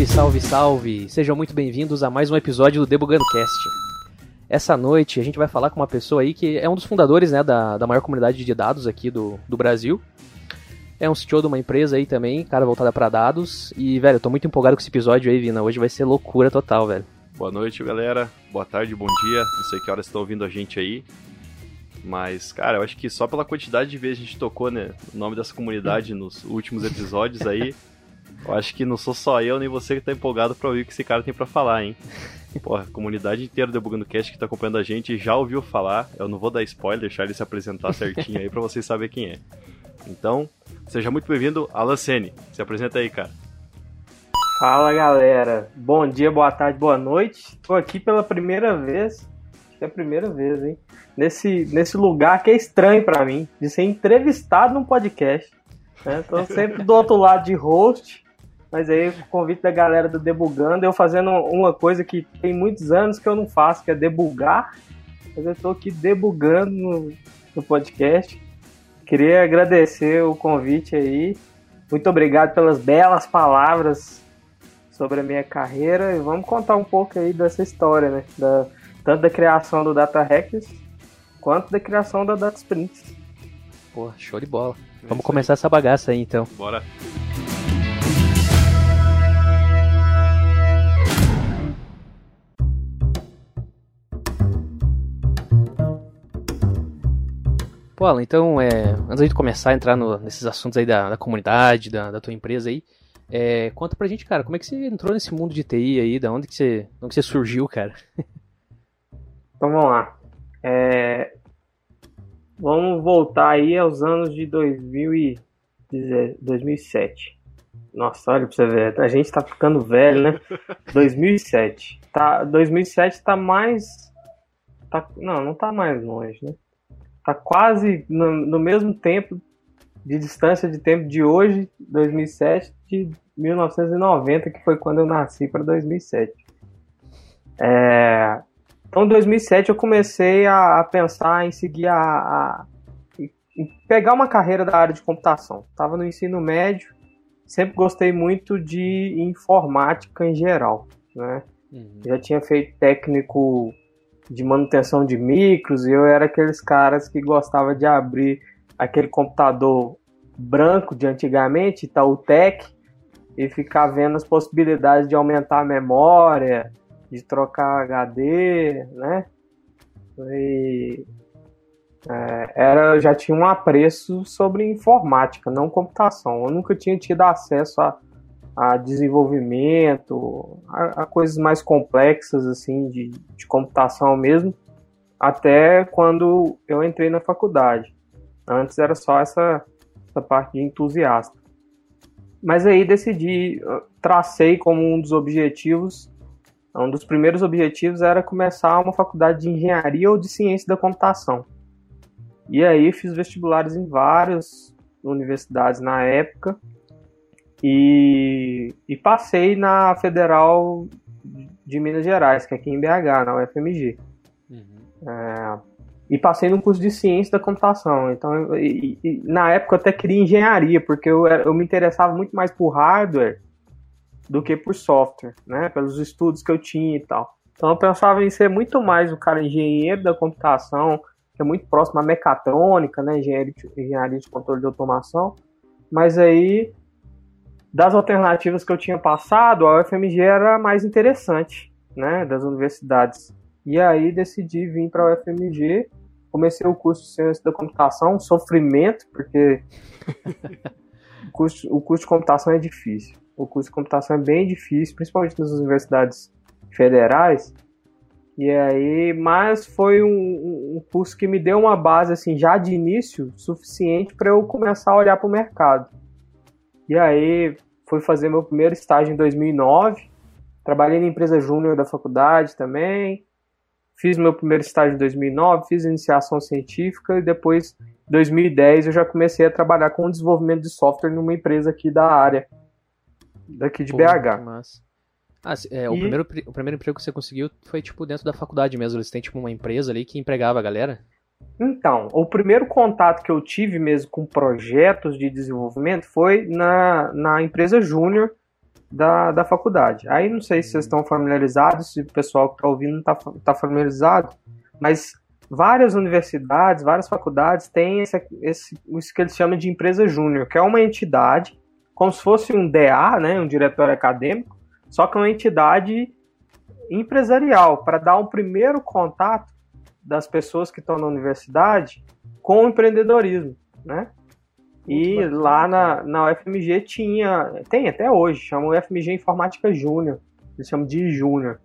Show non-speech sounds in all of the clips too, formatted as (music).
Salve, salve, salve! Sejam muito bem-vindos a mais um episódio do Debugando Cast. Essa noite a gente vai falar com uma pessoa aí que é um dos fundadores né, da, da maior comunidade de dados aqui do, do Brasil. É um CTO de uma empresa aí também, cara voltada para dados. E, velho, eu tô muito empolgado com esse episódio aí, Vina. Hoje vai ser loucura total, velho. Boa noite, galera. Boa tarde, bom dia. Não sei que horas estão ouvindo a gente aí. Mas, cara, eu acho que só pela quantidade de vezes a gente tocou, né, o nome dessa comunidade (laughs) nos últimos episódios aí, eu acho que não sou só eu nem você que tá empolgado pra ouvir o que esse cara tem para falar, hein. Porra, a comunidade inteira do Debugando Cast que tá acompanhando a gente já ouviu falar. Eu não vou dar spoiler, deixar ele se apresentar certinho aí pra vocês saberem quem é. Então, seja muito bem-vindo, Alan Sene. Se apresenta aí, cara. Fala galera, bom dia, boa tarde, boa noite. Tô aqui pela primeira vez, é a primeira vez, hein? Nesse, nesse lugar que é estranho para mim, de ser entrevistado num podcast. Né? Tô sempre do outro lado de host, mas aí o convite da galera do Debugando, eu fazendo uma coisa que tem muitos anos que eu não faço, que é debugar. Mas eu tô aqui debugando no, no podcast. Queria agradecer o convite aí. Muito obrigado pelas belas palavras sobre a minha carreira e vamos contar um pouco aí dessa história, né? Da, tanto da criação do Data Hackers quanto da criação da Data Sprints. Pô, show de bola. É vamos começar aí. essa bagaça aí então. Bora. Pô, Alan, então, é, antes de começar a entrar no, nesses assuntos aí da, da comunidade, da, da, tua empresa aí, é, conta pra gente, cara, como é que você entrou nesse mundo de TI aí, da onde que você, onde que você surgiu, cara? (laughs) Então vamos lá. É, vamos voltar aí aos anos de 2000 e, 2007. Nossa, olha pra você ver, a gente tá ficando velho, né? (laughs) 2007. Tá, 2007 tá mais. Tá, não, não tá mais longe, né? Tá quase no, no mesmo tempo de distância de tempo de hoje, 2007, de 1990, que foi quando eu nasci, para 2007. É, então, em 2007, eu comecei a, a pensar em seguir a, a em pegar uma carreira da área de computação. Estava no ensino médio, sempre gostei muito de informática em geral, né? Uhum. Já tinha feito técnico de manutenção de micros e eu era aqueles caras que gostava de abrir aquele computador branco de antigamente, Itautec, e ficar vendo as possibilidades de aumentar a memória, de trocar HD, né? E, é, era, já tinha um apreço sobre informática, não computação. Eu nunca tinha tido acesso a, a desenvolvimento, a, a, coisas mais complexas assim de, de computação mesmo, até quando eu entrei na faculdade. Antes era só essa, essa parte de entusiasta. Mas aí decidi, tracei como um dos objetivos, um dos primeiros objetivos era começar uma faculdade de engenharia ou de ciência da computação. E aí fiz vestibulares em várias universidades na época e, e passei na Federal de Minas Gerais, que é aqui em BH, na UFMG. Uhum. É, e passei no curso de ciência da computação. Então, e, e, na época eu até queria engenharia, porque eu, eu me interessava muito mais por hardware do que por software, né? Pelos estudos que eu tinha e tal. Então eu pensava em ser muito mais o cara engenheiro da computação, que é muito próximo à mecatrônica, né? Engenharia de, engenharia de controle de automação. Mas aí, das alternativas que eu tinha passado, a UFMG era mais interessante, né? Das universidades. E aí decidi vir para a UFMG comecei o curso de ciência da computação, um sofrimento, porque (laughs) o, curso, o curso de computação é difícil. O curso de computação é bem difícil, principalmente nas universidades federais. E aí, mas foi um, um curso que me deu uma base assim já de início suficiente para eu começar a olhar para o mercado. E aí fui fazer meu primeiro estágio em 2009. Trabalhei na empresa júnior da faculdade também. Fiz meu primeiro estágio em 2009, fiz iniciação científica e depois, em 2010, eu já comecei a trabalhar com desenvolvimento de software numa empresa aqui da área, daqui de Pô, BH. Mas... Ah, é, e... o, primeiro, o primeiro emprego que você conseguiu foi, tipo, dentro da faculdade mesmo. Eles têm, tipo, uma empresa ali que empregava a galera? Então, o primeiro contato que eu tive mesmo com projetos de desenvolvimento foi na, na empresa Júnior, da, da faculdade. Aí não sei se vocês estão familiarizados, se o pessoal que está ouvindo está tá familiarizado, mas várias universidades, várias faculdades têm esse, esse, isso que eles chamam de empresa júnior, que é uma entidade, como se fosse um DA, né, um diretório acadêmico, só que é uma entidade empresarial, para dar um primeiro contato das pessoas que estão na universidade com o empreendedorismo, né? E lá na, na UFMG tinha, tem até hoje, chama UFMG Informática Júnior, eles chamam de Júnior.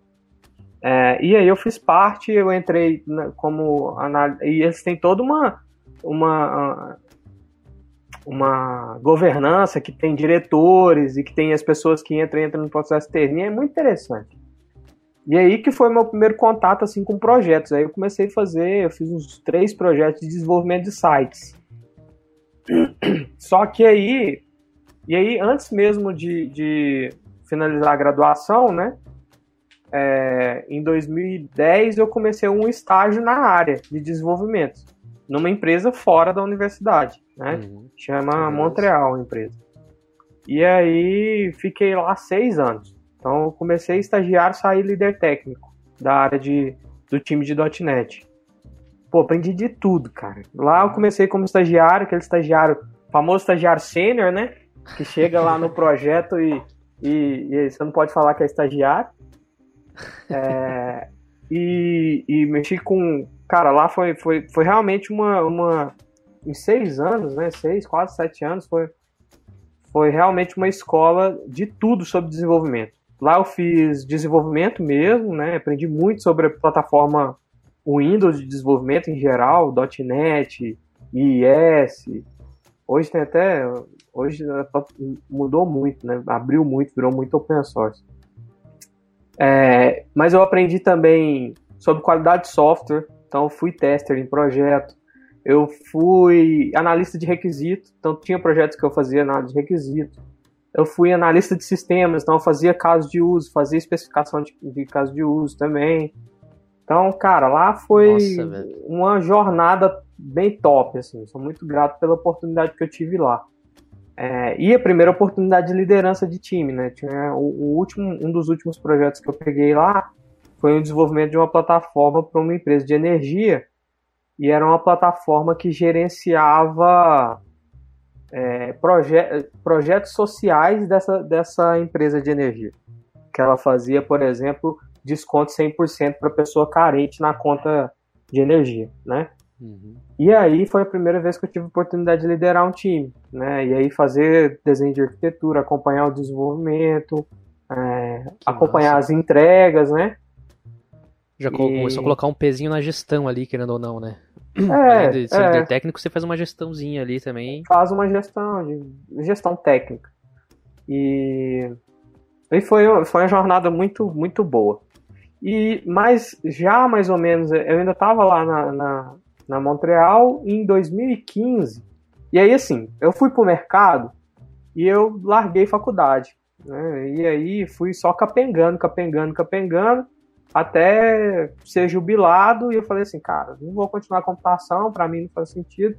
É, e aí eu fiz parte, eu entrei na, como análise, e eles têm toda uma, uma, uma governança que tem diretores e que tem as pessoas que entram, entram no processo termo, é muito interessante. E aí que foi meu primeiro contato assim com projetos. Aí eu comecei a fazer, eu fiz uns três projetos de desenvolvimento de sites. Só que aí, e aí antes mesmo de, de finalizar a graduação, né? É, em 2010 eu comecei um estágio na área de desenvolvimento, numa empresa fora da universidade, né? Uhum. Chama Montreal a empresa. E aí fiquei lá seis anos. Então eu comecei a estagiar, saí líder técnico da área de, do time de .NET. Pô, aprendi de tudo, cara. Lá eu comecei como estagiário, aquele estagiário, famoso estagiário sênior, né? Que chega lá no projeto e, e, e, você não pode falar que é estagiário. É, e, e mexi com. Cara, lá foi, foi, foi realmente uma, uma. Em seis anos, né? Seis, quase sete anos, foi, foi realmente uma escola de tudo sobre desenvolvimento. Lá eu fiz desenvolvimento mesmo, né? Aprendi muito sobre a plataforma Windows de desenvolvimento em geral, .NET, IIS. Hoje tem até hoje mudou muito, né? Abriu muito, virou muito open source. É, mas eu aprendi também sobre qualidade de software, então fui tester em projeto. Eu fui analista de requisito, então tinha projetos que eu fazia análise de requisito eu fui analista de sistemas, então eu fazia casos de uso, fazia especificação de, de caso de uso também. Então, cara, lá foi Nossa, uma jornada bem top, assim. Sou muito grato pela oportunidade que eu tive lá. É, e a primeira oportunidade de liderança de time, né? Tinha o, o, último, um dos últimos projetos que eu peguei lá foi o desenvolvimento de uma plataforma para uma empresa de energia e era uma plataforma que gerenciava é, proje projetos sociais dessa, dessa empresa de energia. Que ela fazia, por exemplo, desconto 100% para pessoa carente na conta de energia, né? Uhum. E aí foi a primeira vez que eu tive a oportunidade de liderar um time, né? E aí fazer desenho de arquitetura, acompanhar o desenvolvimento, é, acompanhar massa. as entregas, né? Já e... começou a colocar um pezinho na gestão ali, querendo ou não, né? (clears throat) É, de ser é. técnico, você faz uma gestãozinha ali também. Faz uma gestão, de gestão técnica. E, e foi, foi uma jornada muito, muito boa. E, mas já mais ou menos, eu ainda estava lá na, na, na, Montreal em 2015. E aí, assim, eu fui pro mercado e eu larguei faculdade. Né? E aí fui só capengando, capengando, capengando até ser jubilado e eu falei assim, cara, não vou continuar a computação, para mim não faz sentido.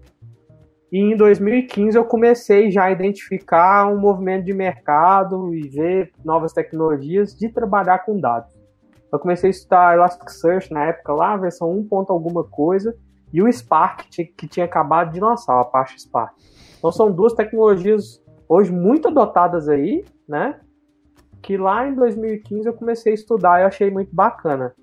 E em 2015 eu comecei já a identificar um movimento de mercado e ver novas tecnologias de trabalhar com dados. Eu comecei a estudar Elasticsearch na época lá, versão 1. alguma coisa, e o Spark que tinha acabado de lançar, a Apache Spark. Então são duas tecnologias hoje muito adotadas aí, né? Que lá em 2015 eu comecei a estudar e achei muito bacana.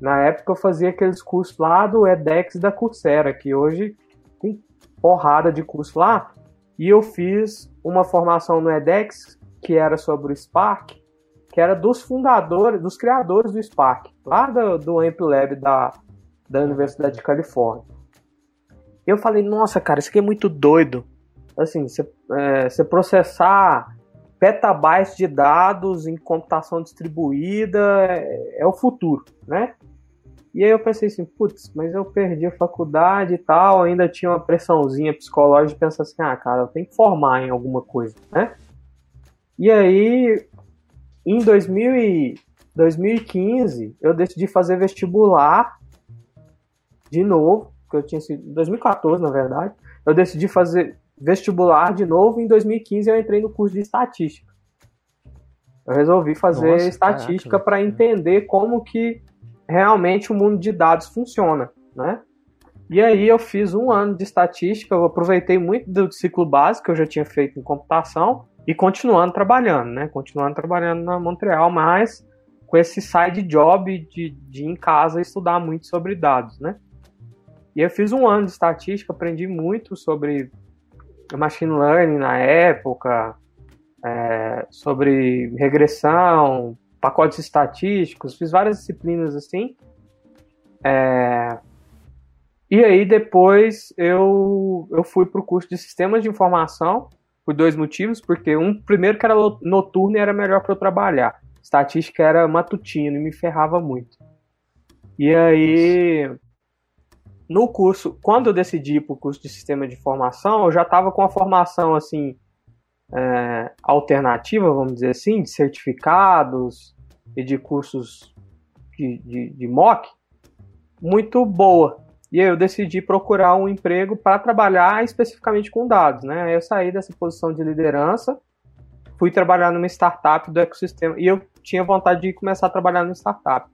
Na época eu fazia aqueles cursos lá do edX da Coursera, que hoje tem porrada de curso lá, e eu fiz uma formação no edX que era sobre o Spark, que era dos fundadores, dos criadores do Spark, lá do, do Amp Lab da, da Universidade de Califórnia. Eu falei, nossa, cara, isso aqui é muito doido. Assim, você é, processar petabytes de dados em computação distribuída é, é, o futuro, né? E aí eu pensei assim, putz, mas eu perdi a faculdade e tal, ainda tinha uma pressãozinha psicológica de pensar assim, ah, cara, eu tenho que formar em alguma coisa, né? E aí, em 2000 e 2015, eu decidi fazer vestibular de novo, que eu tinha sido 2014, na verdade. Eu decidi fazer vestibular de novo. Em 2015 eu entrei no curso de estatística. Eu resolvi fazer Nossa, estatística para entender como que realmente o mundo de dados funciona, né? E aí eu fiz um ano de estatística, eu aproveitei muito do ciclo básico que eu já tinha feito em computação e continuando trabalhando, né? Continuando trabalhando na Montreal, mas com esse side job de, de em casa estudar muito sobre dados, né? E eu fiz um ano de estatística, aprendi muito sobre machine learning na época, é, sobre regressão, pacotes estatísticos, fiz várias disciplinas assim. É, e aí depois eu, eu fui para o curso de sistemas de informação por dois motivos, porque um primeiro que era noturno e era melhor para eu trabalhar. Estatística era matutino e me ferrava muito. E aí no curso, quando eu decidi para o curso de sistema de informação, eu já estava com a formação assim é, alternativa, vamos dizer assim, de certificados e de cursos de, de, de MOOC muito boa. E aí eu decidi procurar um emprego para trabalhar especificamente com dados, né? Eu saí dessa posição de liderança, fui trabalhar numa startup do ecossistema e eu tinha vontade de começar a trabalhar numa startup.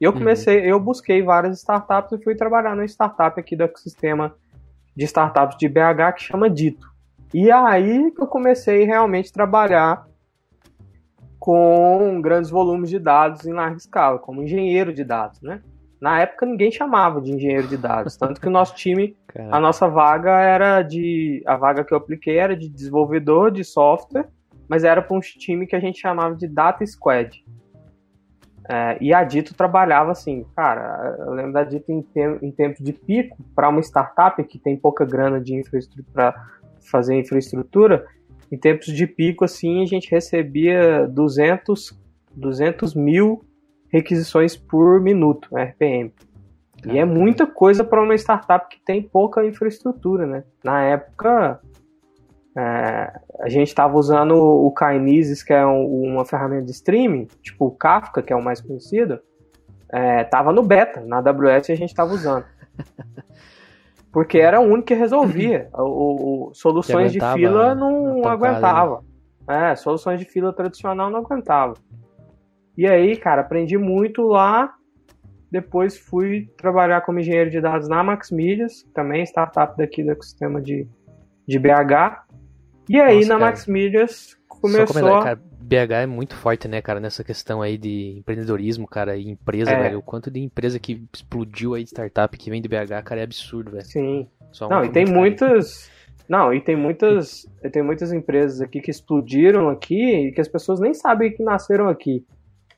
E eu uhum. comecei, uhum. eu busquei várias startups e fui trabalhar numa startup aqui do ecossistema de startups de BH que chama Dito. E aí que eu comecei realmente a trabalhar com grandes volumes de dados em larga escala, como engenheiro de dados, né? Na época ninguém chamava de engenheiro de dados, (laughs) tanto que o nosso time, Caramba. a nossa vaga era de, a vaga que eu apliquei era de desenvolvedor de software, mas era para um time que a gente chamava de Data Squad. É, e a Dito trabalhava assim, cara, eu lembro da Dito em, tem, em tempo de pico, para uma startup que tem pouca grana de infraestrutura para fazer infraestrutura, em tempos de pico, assim, a gente recebia 200, 200 mil requisições por minuto, RPM. E é muita coisa para uma startup que tem pouca infraestrutura, né? Na época, é, a gente estava usando o Kinesis, que é um, uma ferramenta de streaming, tipo o Kafka, que é o mais conhecido, estava é, no beta, na AWS a gente estava usando. (laughs) Porque era o único que resolvia. O, o soluções de fila não aguentava. Né? É, soluções de fila tradicional não aguentava. E aí, cara, aprendi muito lá. Depois fui trabalhar como engenheiro de dados na Maxmilhas, também startup daqui do ecossistema de, de BH. E aí, Nossa, na cara, Maxmilhas, começou. Cara, BH é muito forte, né, cara, nessa questão aí de empreendedorismo, cara, e empresa, é. velho. O quanto de empresa que explodiu aí de startup que vem de BH, cara, é absurdo, velho. Sim. Não, e tem muitas. Não, e tem muitas, tem muitas empresas aqui que explodiram aqui e que as pessoas nem sabem que nasceram aqui,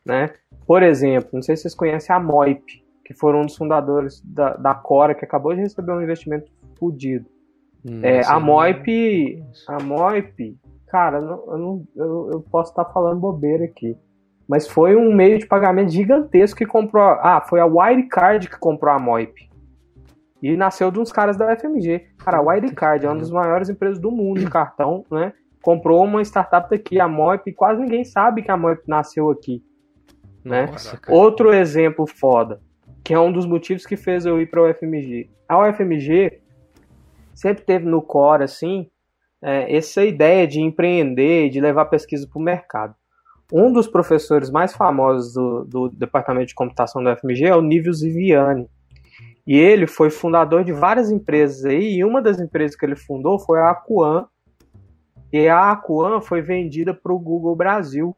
né? Por exemplo, não sei se vocês conhecem a Moip, que foram um dos fundadores da, da Cora, que acabou de receber um investimento fodido. Hum, é, a Moip, a Moip, cara, eu, não, eu, eu posso estar falando bobeira aqui, mas foi um meio de pagamento gigantesco que comprou. Ah, foi a Wirecard que comprou a Moip. E nasceu de uns caras da FMG. Cara, a Wirecard é uma das maiores empresas do mundo de cartão, né? Comprou uma startup daqui, a Moip, quase ninguém sabe que a Moip nasceu aqui. Né? Nossa, Outro exemplo foda, que é um dos motivos que fez eu ir para o UFMG. A UFMG sempre teve no core, assim, é, essa ideia de empreender, de levar pesquisa para o mercado. Um dos professores mais famosos do, do, Departamento de Computação da UFMG é o Nível Ziviani. E ele foi fundador de várias empresas aí, e uma das empresas que ele fundou foi a Acuan. E a Acuan foi vendida para o Google Brasil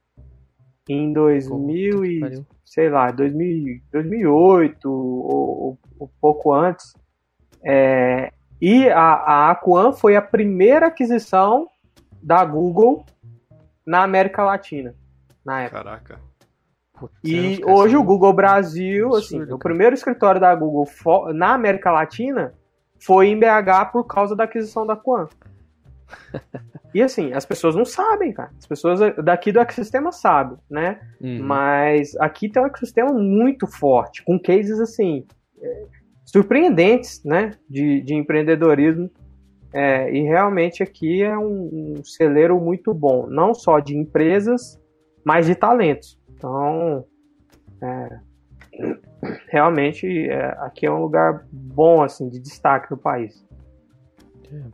em 2000 e, sei lá, 2000, 2008 ou, ou, pouco antes. É, e a, a Aquan foi a primeira aquisição da Google na América Latina, na época. Caraca. e hoje o Google Brasil, assim, o primeiro escritório da Google na América Latina foi em BH por causa da aquisição da Aquan. (laughs) E assim, as pessoas não sabem, cara. As pessoas daqui do ecossistema sabem, né? Uhum. Mas aqui tem um ecossistema muito forte, com cases assim, é, surpreendentes, né? De, de empreendedorismo. É, e realmente aqui é um, um, celeiro muito bom, não só de empresas, mas de talentos. Então, é, realmente é, aqui é um lugar bom, assim, de destaque no país.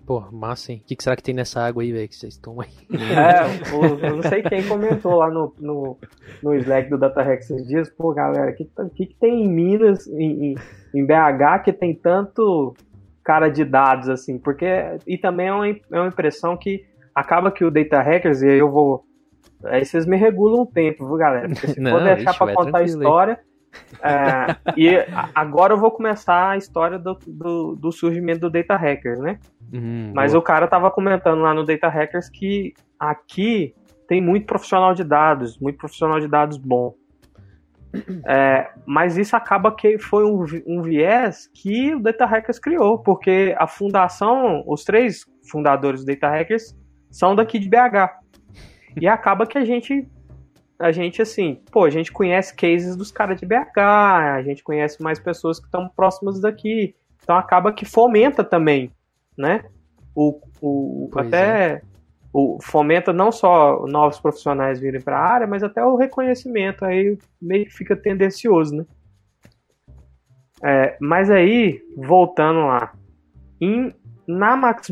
Pô, massa, hein? O que, que será que tem nessa água aí, velho, que vocês tomam aí? É, eu não sei quem comentou lá no, no, no Slack do DataRex esses dias, pô, galera, o que, que, que, tem em Minas, em, em, em, BH, que tem tanto cara de dados, assim? Porque, e também é uma, é uma impressão que acaba que o Data Hackers, e aí eu vou... Aí vocês me regulam o tempo, viu, galera? Porque se (laughs) não, for deixar pra contar a história... É, e agora eu vou começar a história do, do, do surgimento do Data Hackers, né? Uhum, Mas boa. o cara tava comentando lá no Data Hackers que aqui tem muito profissional de dados, muito profissional de dados bom. É, mas isso acaba que foi um, um, viés que o Data Hackers criou, porque a fundação, os três fundadores do Data Hackers são daqui de BH. E acaba que a gente a gente, assim, pô, a gente conhece cases dos caras de BH, a gente conhece mais pessoas que estão próximas daqui. Então acaba que fomenta também, né? O, o até é. O, fomenta não só novos profissionais virem para a área, mas até o reconhecimento. Aí meio que fica tendencioso, né? É, mas aí, voltando lá, em, na Max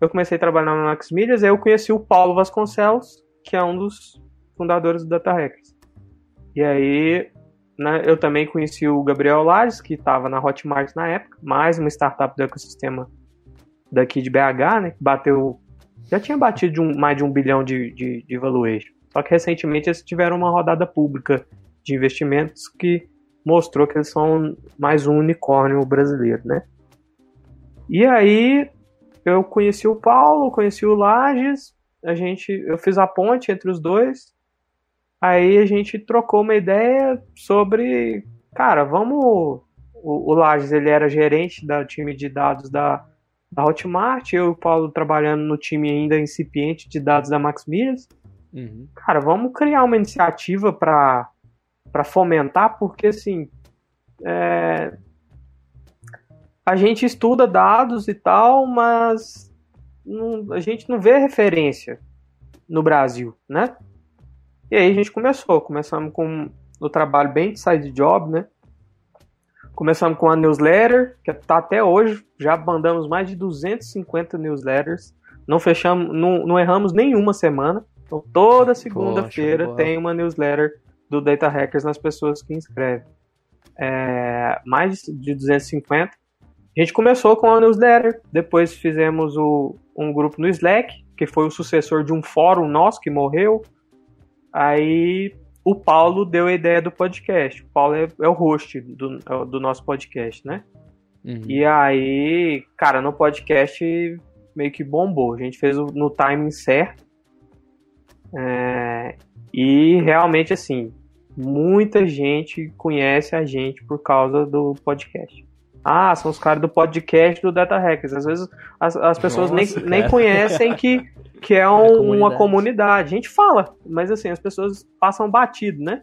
eu comecei a trabalhar na Max aí eu conheci o Paulo Vasconcelos, que é um dos fundadores do Data Hackers. E aí, né, eu também conheci o Gabriel Lages, que estava na Hotmart na época, mais uma startup do ecossistema daqui de BH, né, que bateu, já tinha batido de um, mais de um bilhão de, de, de valuation. Só que recentemente eles tiveram uma rodada pública de investimentos que mostrou que eles são mais um unicórnio brasileiro, né? E aí eu conheci o Paulo, conheci o Lages, a gente, eu fiz a ponte entre os dois Aí a gente trocou uma ideia sobre, cara, vamos. O, o Lages ele era gerente do time de dados da, da Hotmart, eu e o Paulo trabalhando no time ainda incipiente de dados da Max Milhas. Uhum. Cara, vamos criar uma iniciativa para fomentar, porque assim. É, a gente estuda dados e tal, mas não, a gente não vê referência no Brasil, né? E aí a gente começou. Começamos com o trabalho bem de side job, né? Começamos com a newsletter, que está até hoje. Já mandamos mais de 250 newsletters. Não fechamos, não, não erramos nenhuma semana. Então toda segunda-feira tem uma newsletter do Data Hackers nas pessoas que inscrevem. É, mais de 250. A gente começou com a newsletter, depois fizemos o, um grupo no Slack, que foi o sucessor de um fórum nosso que morreu. Aí o Paulo deu a ideia do podcast. O Paulo é, é o host do, é do nosso podcast, né? Uhum. E aí, cara, no podcast meio que bombou. A gente fez no timing certo. É, e realmente, assim, muita gente conhece a gente por causa do podcast. Ah, são os caras do podcast do Data Hackers. Às vezes as, as pessoas Nossa, nem, nem conhecem que, que é (laughs) um, comunidade. uma comunidade. A gente fala, mas assim, as pessoas passam batido, né?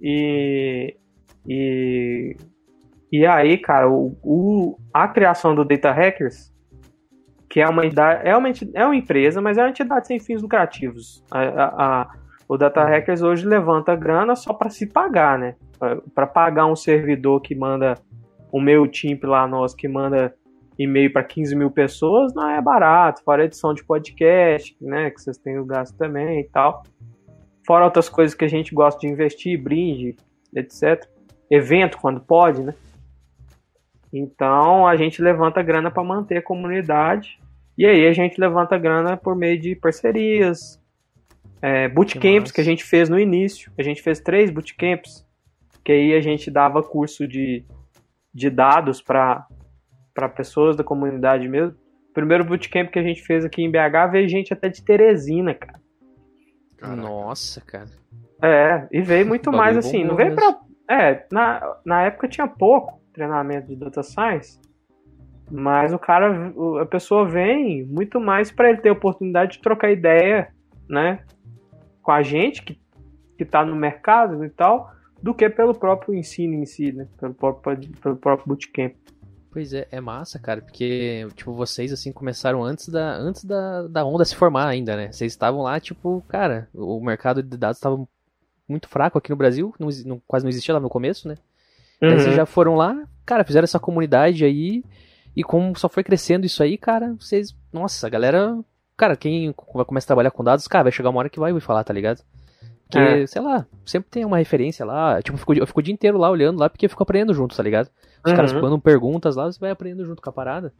E, e, e aí, cara, o, o, a criação do Data Hackers, que é uma, é, uma, é uma empresa, mas é uma entidade sem fins lucrativos. A, a, a o Data Hackers hoje levanta grana só para se pagar, né? Para pagar um servidor que manda o meu time lá nosso que manda e-mail para 15 mil pessoas não é barato, fora edição de podcast, né, que vocês têm o gasto também e tal. Fora outras coisas que a gente gosta de investir, brinde, etc. Evento quando pode, né? Então a gente levanta grana para manter a comunidade e aí a gente levanta grana por meio de parcerias, é, bootcamps que, que a gente fez no início. A gente fez três bootcamps, que aí a gente dava curso de de dados para pessoas da comunidade mesmo. O primeiro bootcamp que a gente fez aqui em BH veio gente até de Teresina, cara. Caraca. Nossa, cara. É, e veio muito (laughs) mais assim. Não veio pra. É, na, na época tinha pouco treinamento de data science. Mas o cara, a pessoa vem muito mais para ele ter a oportunidade de trocar ideia, né? Com a gente que, que tá no mercado e tal do que pelo próprio ensino em si, né? Pelo próprio, pelo próprio bootcamp. Pois é, é massa, cara, porque, tipo, vocês, assim, começaram antes da, antes da, da onda se formar ainda, né? Vocês estavam lá, tipo, cara, o mercado de dados estava muito fraco aqui no Brasil, não, não, quase não existia lá no começo, né? Uhum. Aí vocês já foram lá, cara, fizeram essa comunidade aí, E como só foi crescendo isso aí, cara, vocês. Nossa, a galera. Cara, quem vai começar a trabalhar com dados, cara, vai chegar uma hora que vai ouvir falar, tá ligado? Porque, é. sei lá, sempre tem uma referência lá. Tipo, eu fico, eu fico o dia inteiro lá olhando lá, porque eu fico aprendendo junto, tá ligado? Os uhum. caras mandam perguntas lá, você vai aprendendo junto com a parada.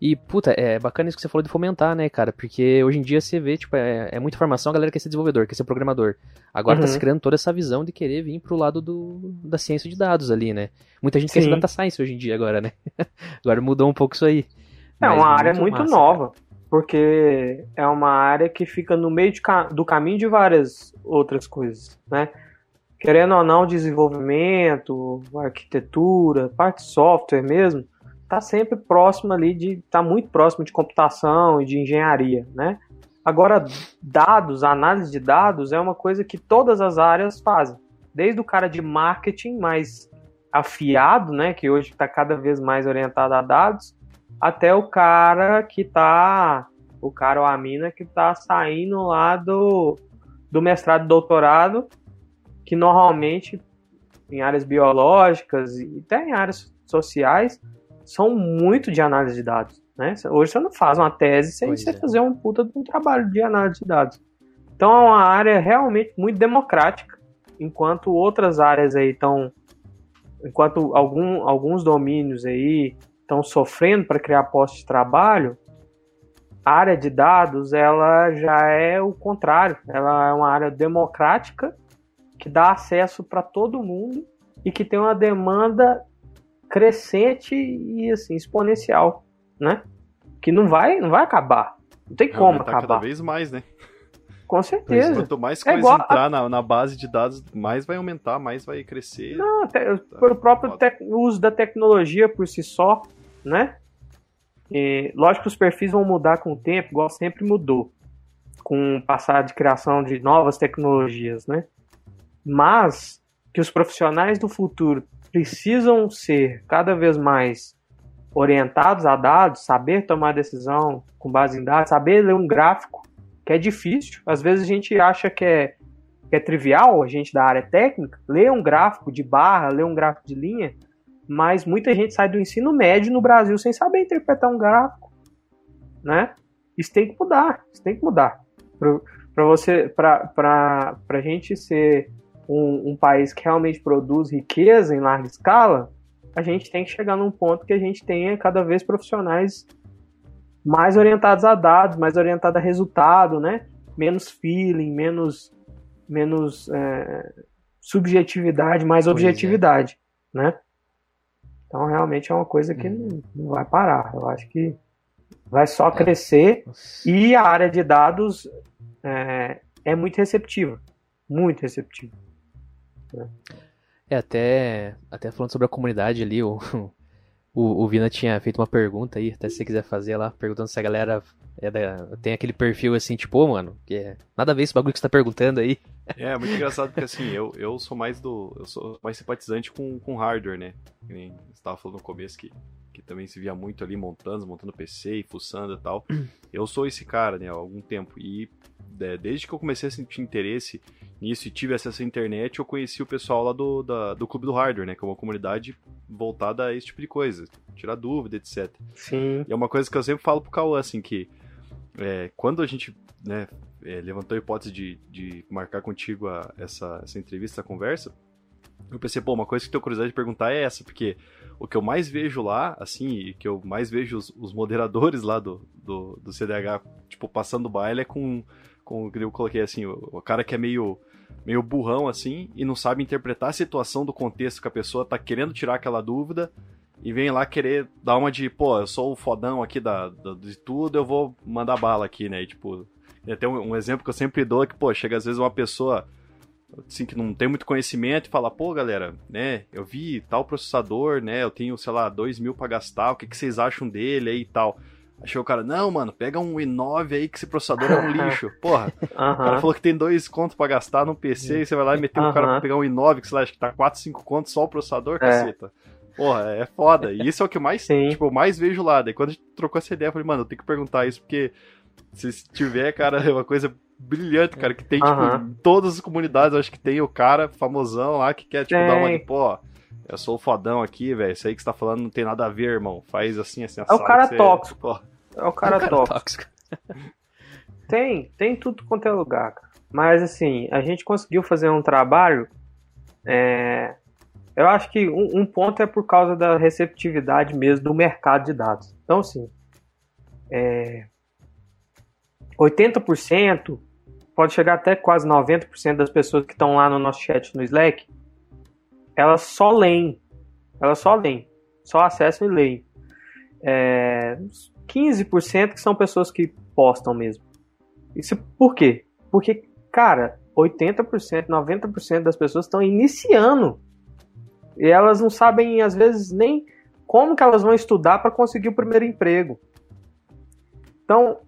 E, puta, é bacana isso que você falou de fomentar, né, cara? Porque hoje em dia você vê, tipo, é, é muita informação, a galera quer ser desenvolvedor, quer ser programador. Agora tá uhum. tá se criando toda essa visão de querer vir pro lado do, da ciência de dados ali, né? Muita gente Sim. quer ser data science hoje em dia agora, né? (laughs) agora mudou um pouco isso aí. É uma área muito, muito nova, cara. Porque é uma área que fica no meio do caminho de várias outras coisas, né? Querendo ou não, desenvolvimento, arquitetura, parte de software mesmo, está sempre próximo ali de está muito próximo de computação e de engenharia, né? Agora dados, análise de dados é uma coisa que todas as áreas fazem, desde o cara de marketing mais afiado, né, que hoje está cada vez mais orientado a dados, até o cara que está o cara ou a mina que está saindo lá do, do mestrado e doutorado, que normalmente em áreas biológicas e até em áreas sociais são muito de análise de dados. Né? Hoje você não faz uma tese sem você é. fazer um puta de um trabalho de análise de dados. Então é uma área realmente muito democrática, enquanto outras áreas aí estão. Enquanto algum, alguns domínios aí estão sofrendo para criar postos de trabalho, a área de dados ela já é o contrário. Ela é uma área democrática que dá acesso para todo mundo e que tem uma demanda crescente e assim exponencial, né? Que não vai, não vai acabar. Não tem como acabar. cada vez mais, né? Com certeza. Quanto mais é coisa é entrar a... na, na base de dados, mais vai aumentar, mais vai crescer. Não, até, tá, pelo próprio te... uso da tecnologia por si só, né? E, lógico que os perfis vão mudar com o tempo, igual sempre mudou, com o passar de criação de novas tecnologias, né? Mas que os profissionais do futuro precisam ser cada vez mais orientados a dados, saber tomar decisão com base em dados, saber ler um gráfico, que é difícil. Às vezes a gente acha que é, que é trivial, a gente da área técnica, ler um gráfico de barra, ler um gráfico de linha, mas muita gente sai do ensino médio no Brasil sem saber interpretar um gráfico, né? Isso tem que mudar, isso tem que mudar. Para você, para a gente ser um, um país que realmente produz riqueza em larga escala, a gente tem que chegar num ponto que a gente tenha cada vez profissionais mais orientados a dados, mais orientados a resultado, né? Menos feeling, menos, menos é, subjetividade, mais pois é. objetividade, é. né? Então realmente é uma coisa que hum. não, não, vai parar. Eu acho que vai só é. crescer e a área de dados é, é muito receptiva, muito receptiva. É, até, até falando sobre a comunidade ali, o, (laughs) o, o Vina tinha feito uma pergunta aí, até se você quiser fazer lá, perguntando se a galera é da, tem aquele perfil assim, tipo, oh, mano, que é, nada a ver esse bagulho que você tá perguntando aí. É, muito engraçado porque assim, eu, eu sou mais do. Eu sou mais simpatizante com, com hardware, né? Que nem você estava falando no começo que, que também se via muito ali montando, montando PC e fuçando e tal. (clears throat) Eu sou esse cara, né, há algum tempo. E é, desde que eu comecei a sentir interesse nisso e tive acesso à internet, eu conheci o pessoal lá do, da, do Clube do Hardware, né? Que é uma comunidade voltada a esse tipo de coisa, tirar dúvida, etc. Sim. E é uma coisa que eu sempre falo pro Cauã, assim, que é, quando a gente né, é, levantou a hipótese de, de marcar contigo a, essa, essa entrevista, essa conversa, eu pensei, pô, uma coisa que tenho curiosidade de perguntar é essa, porque o que eu mais vejo lá, assim, e que eu mais vejo os, os moderadores lá do, do, do CDH, tipo, passando baile é com com o que eu coloquei assim, o, o, cara que é meio meio burrão assim e não sabe interpretar a situação do contexto que a pessoa tá querendo tirar aquela dúvida e vem lá querer dar uma de, pô, eu sou o fodão aqui da, da de tudo, eu vou mandar bala aqui, né? E, tipo, tem um, um exemplo que eu sempre dou é que, pô, chega às vezes uma pessoa assim que não tem muito conhecimento e fala, pô, galera, né, eu vi tal processador, né, eu tenho, sei lá, dois mil pra gastar, o que, que vocês acham dele aí e tal. Achou o cara, não, mano, pega um i9 aí que esse processador é um lixo. (laughs) Porra, o cara falou que tem dois contos para gastar no PC e você vai lá e meter um cara pra pegar um i9 que você acha que tá 4, 5 contos só o processador, é. caceta. Porra, é foda. E isso é o que mais, tipo, mais vejo lá. Daí quando a gente trocou essa ideia, eu falei, mano, eu tenho que perguntar isso porque se tiver, cara, é uma coisa brilhante, cara, que tem, tipo, em todas as comunidades, acho que tem o cara famosão lá que quer, tipo, tem. dar uma de, pô, Eu sou o fodão aqui, velho. Isso aí que você tá falando não tem nada a ver, irmão. Faz assim, assim, É o cara tóxico. É o cara, é o cara tóxico. tóxico. (laughs) tem, tem tudo quanto é lugar, cara. Mas assim, a gente conseguiu fazer um trabalho. É... Eu acho que um, um, ponto é por causa da receptividade mesmo do mercado de dados. Então, assim, é... 80%, pode chegar até quase 90% das pessoas que estão lá no nosso chat no Slack, elas só leem. Elas só leem. Só acessam e leem. É... 15% que são pessoas que postam mesmo. Isso por quê? Porque, cara, 80%, 90% das pessoas estão iniciando. E elas não sabem, às vezes, nem como que elas vão estudar para conseguir o primeiro emprego. Então,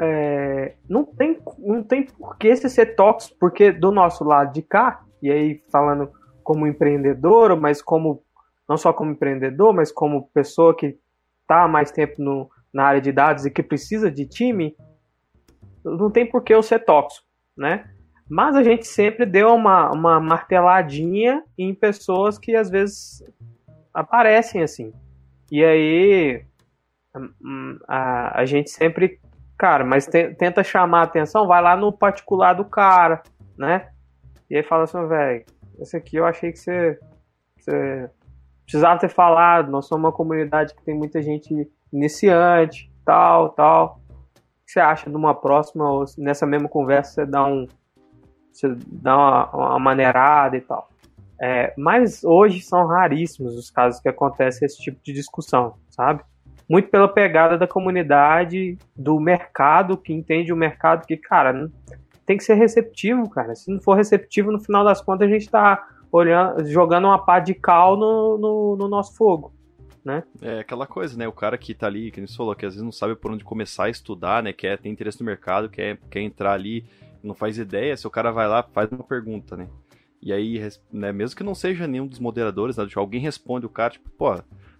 é, não, tem, não tem por que se ser tóxico, porque do nosso lado de cá, e aí falando como empreendedor, mas como não só como empreendedor, mas como pessoa que está mais tempo no, na área de dados e que precisa de time, não tem por que eu ser tóxico, né? Mas a gente sempre deu uma, uma marteladinha em pessoas que às vezes aparecem assim. E aí hum, a, a gente sempre, cara, mas te, tenta chamar a atenção, vai lá no particular do cara, né? E aí fala assim, velho, esse aqui eu achei que você, você precisava ter falado, nós somos uma comunidade que tem muita gente iniciante, tal, tal que você acha de uma próxima, ou nessa mesma conversa você dá um. Você dá uma, uma maneirada e tal. É, mas hoje são raríssimos os casos que acontece esse tipo de discussão, sabe? Muito pela pegada da comunidade, do mercado, que entende o mercado, que, cara, tem que ser receptivo, cara. Se não for receptivo, no final das contas, a gente tá olhando, jogando uma pá de cal no, no, no nosso fogo né? É aquela coisa, né? O cara que tá ali, que gente falou, que às vezes não sabe por onde começar a estudar, né? Quer ter interesse no mercado, quer, quer entrar ali, não faz ideia, se o cara vai lá, faz uma pergunta, né? E aí, né, mesmo que não seja nenhum dos moderadores, né, alguém responde o cara, tipo, pô,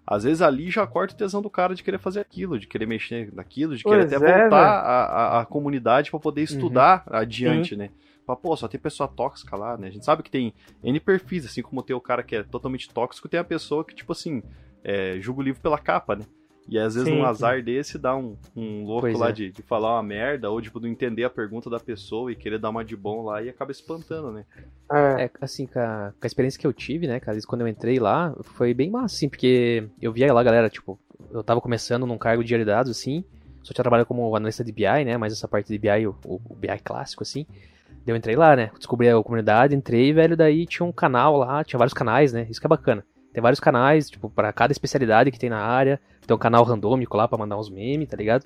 às vezes ali já corta o tesão do cara de querer fazer aquilo, de querer mexer naquilo, de querer até é, voltar a, comunidade para poder uhum. estudar uhum. adiante, Sim. né? Fala, pô, só tem pessoa tóxica lá, né? A gente sabe que tem N perfis, assim como tem o cara que é totalmente tóxico, tem a pessoa que, tipo assim, é, julga o livro pela capa, né? E às vezes sim, um azar sim. desse dá um, um louco pois lá é. de, de falar uma merda, ou tipo, não entender a pergunta da pessoa e querer dar uma de bom lá e acaba espantando, né? É, é assim, com a, com a, experiência que eu tive, né, cara, quando eu entrei lá, foi bem massa, assim, porque eu via lá, galera, tipo, eu tava começando num cargo de dados, assim, só tinha trabalhado como analista de BI, né, mas essa parte de BI, o, o BI clássico, assim, eu entrei lá, né, descobri a comunidade, entrei, velho, daí tinha um canal lá, tinha vários canais, né, isso que é bacana. Tem vários canais, tipo, para cada especialidade que tem na área. Tem um canal randômico lá para mandar uns memes, tá ligado?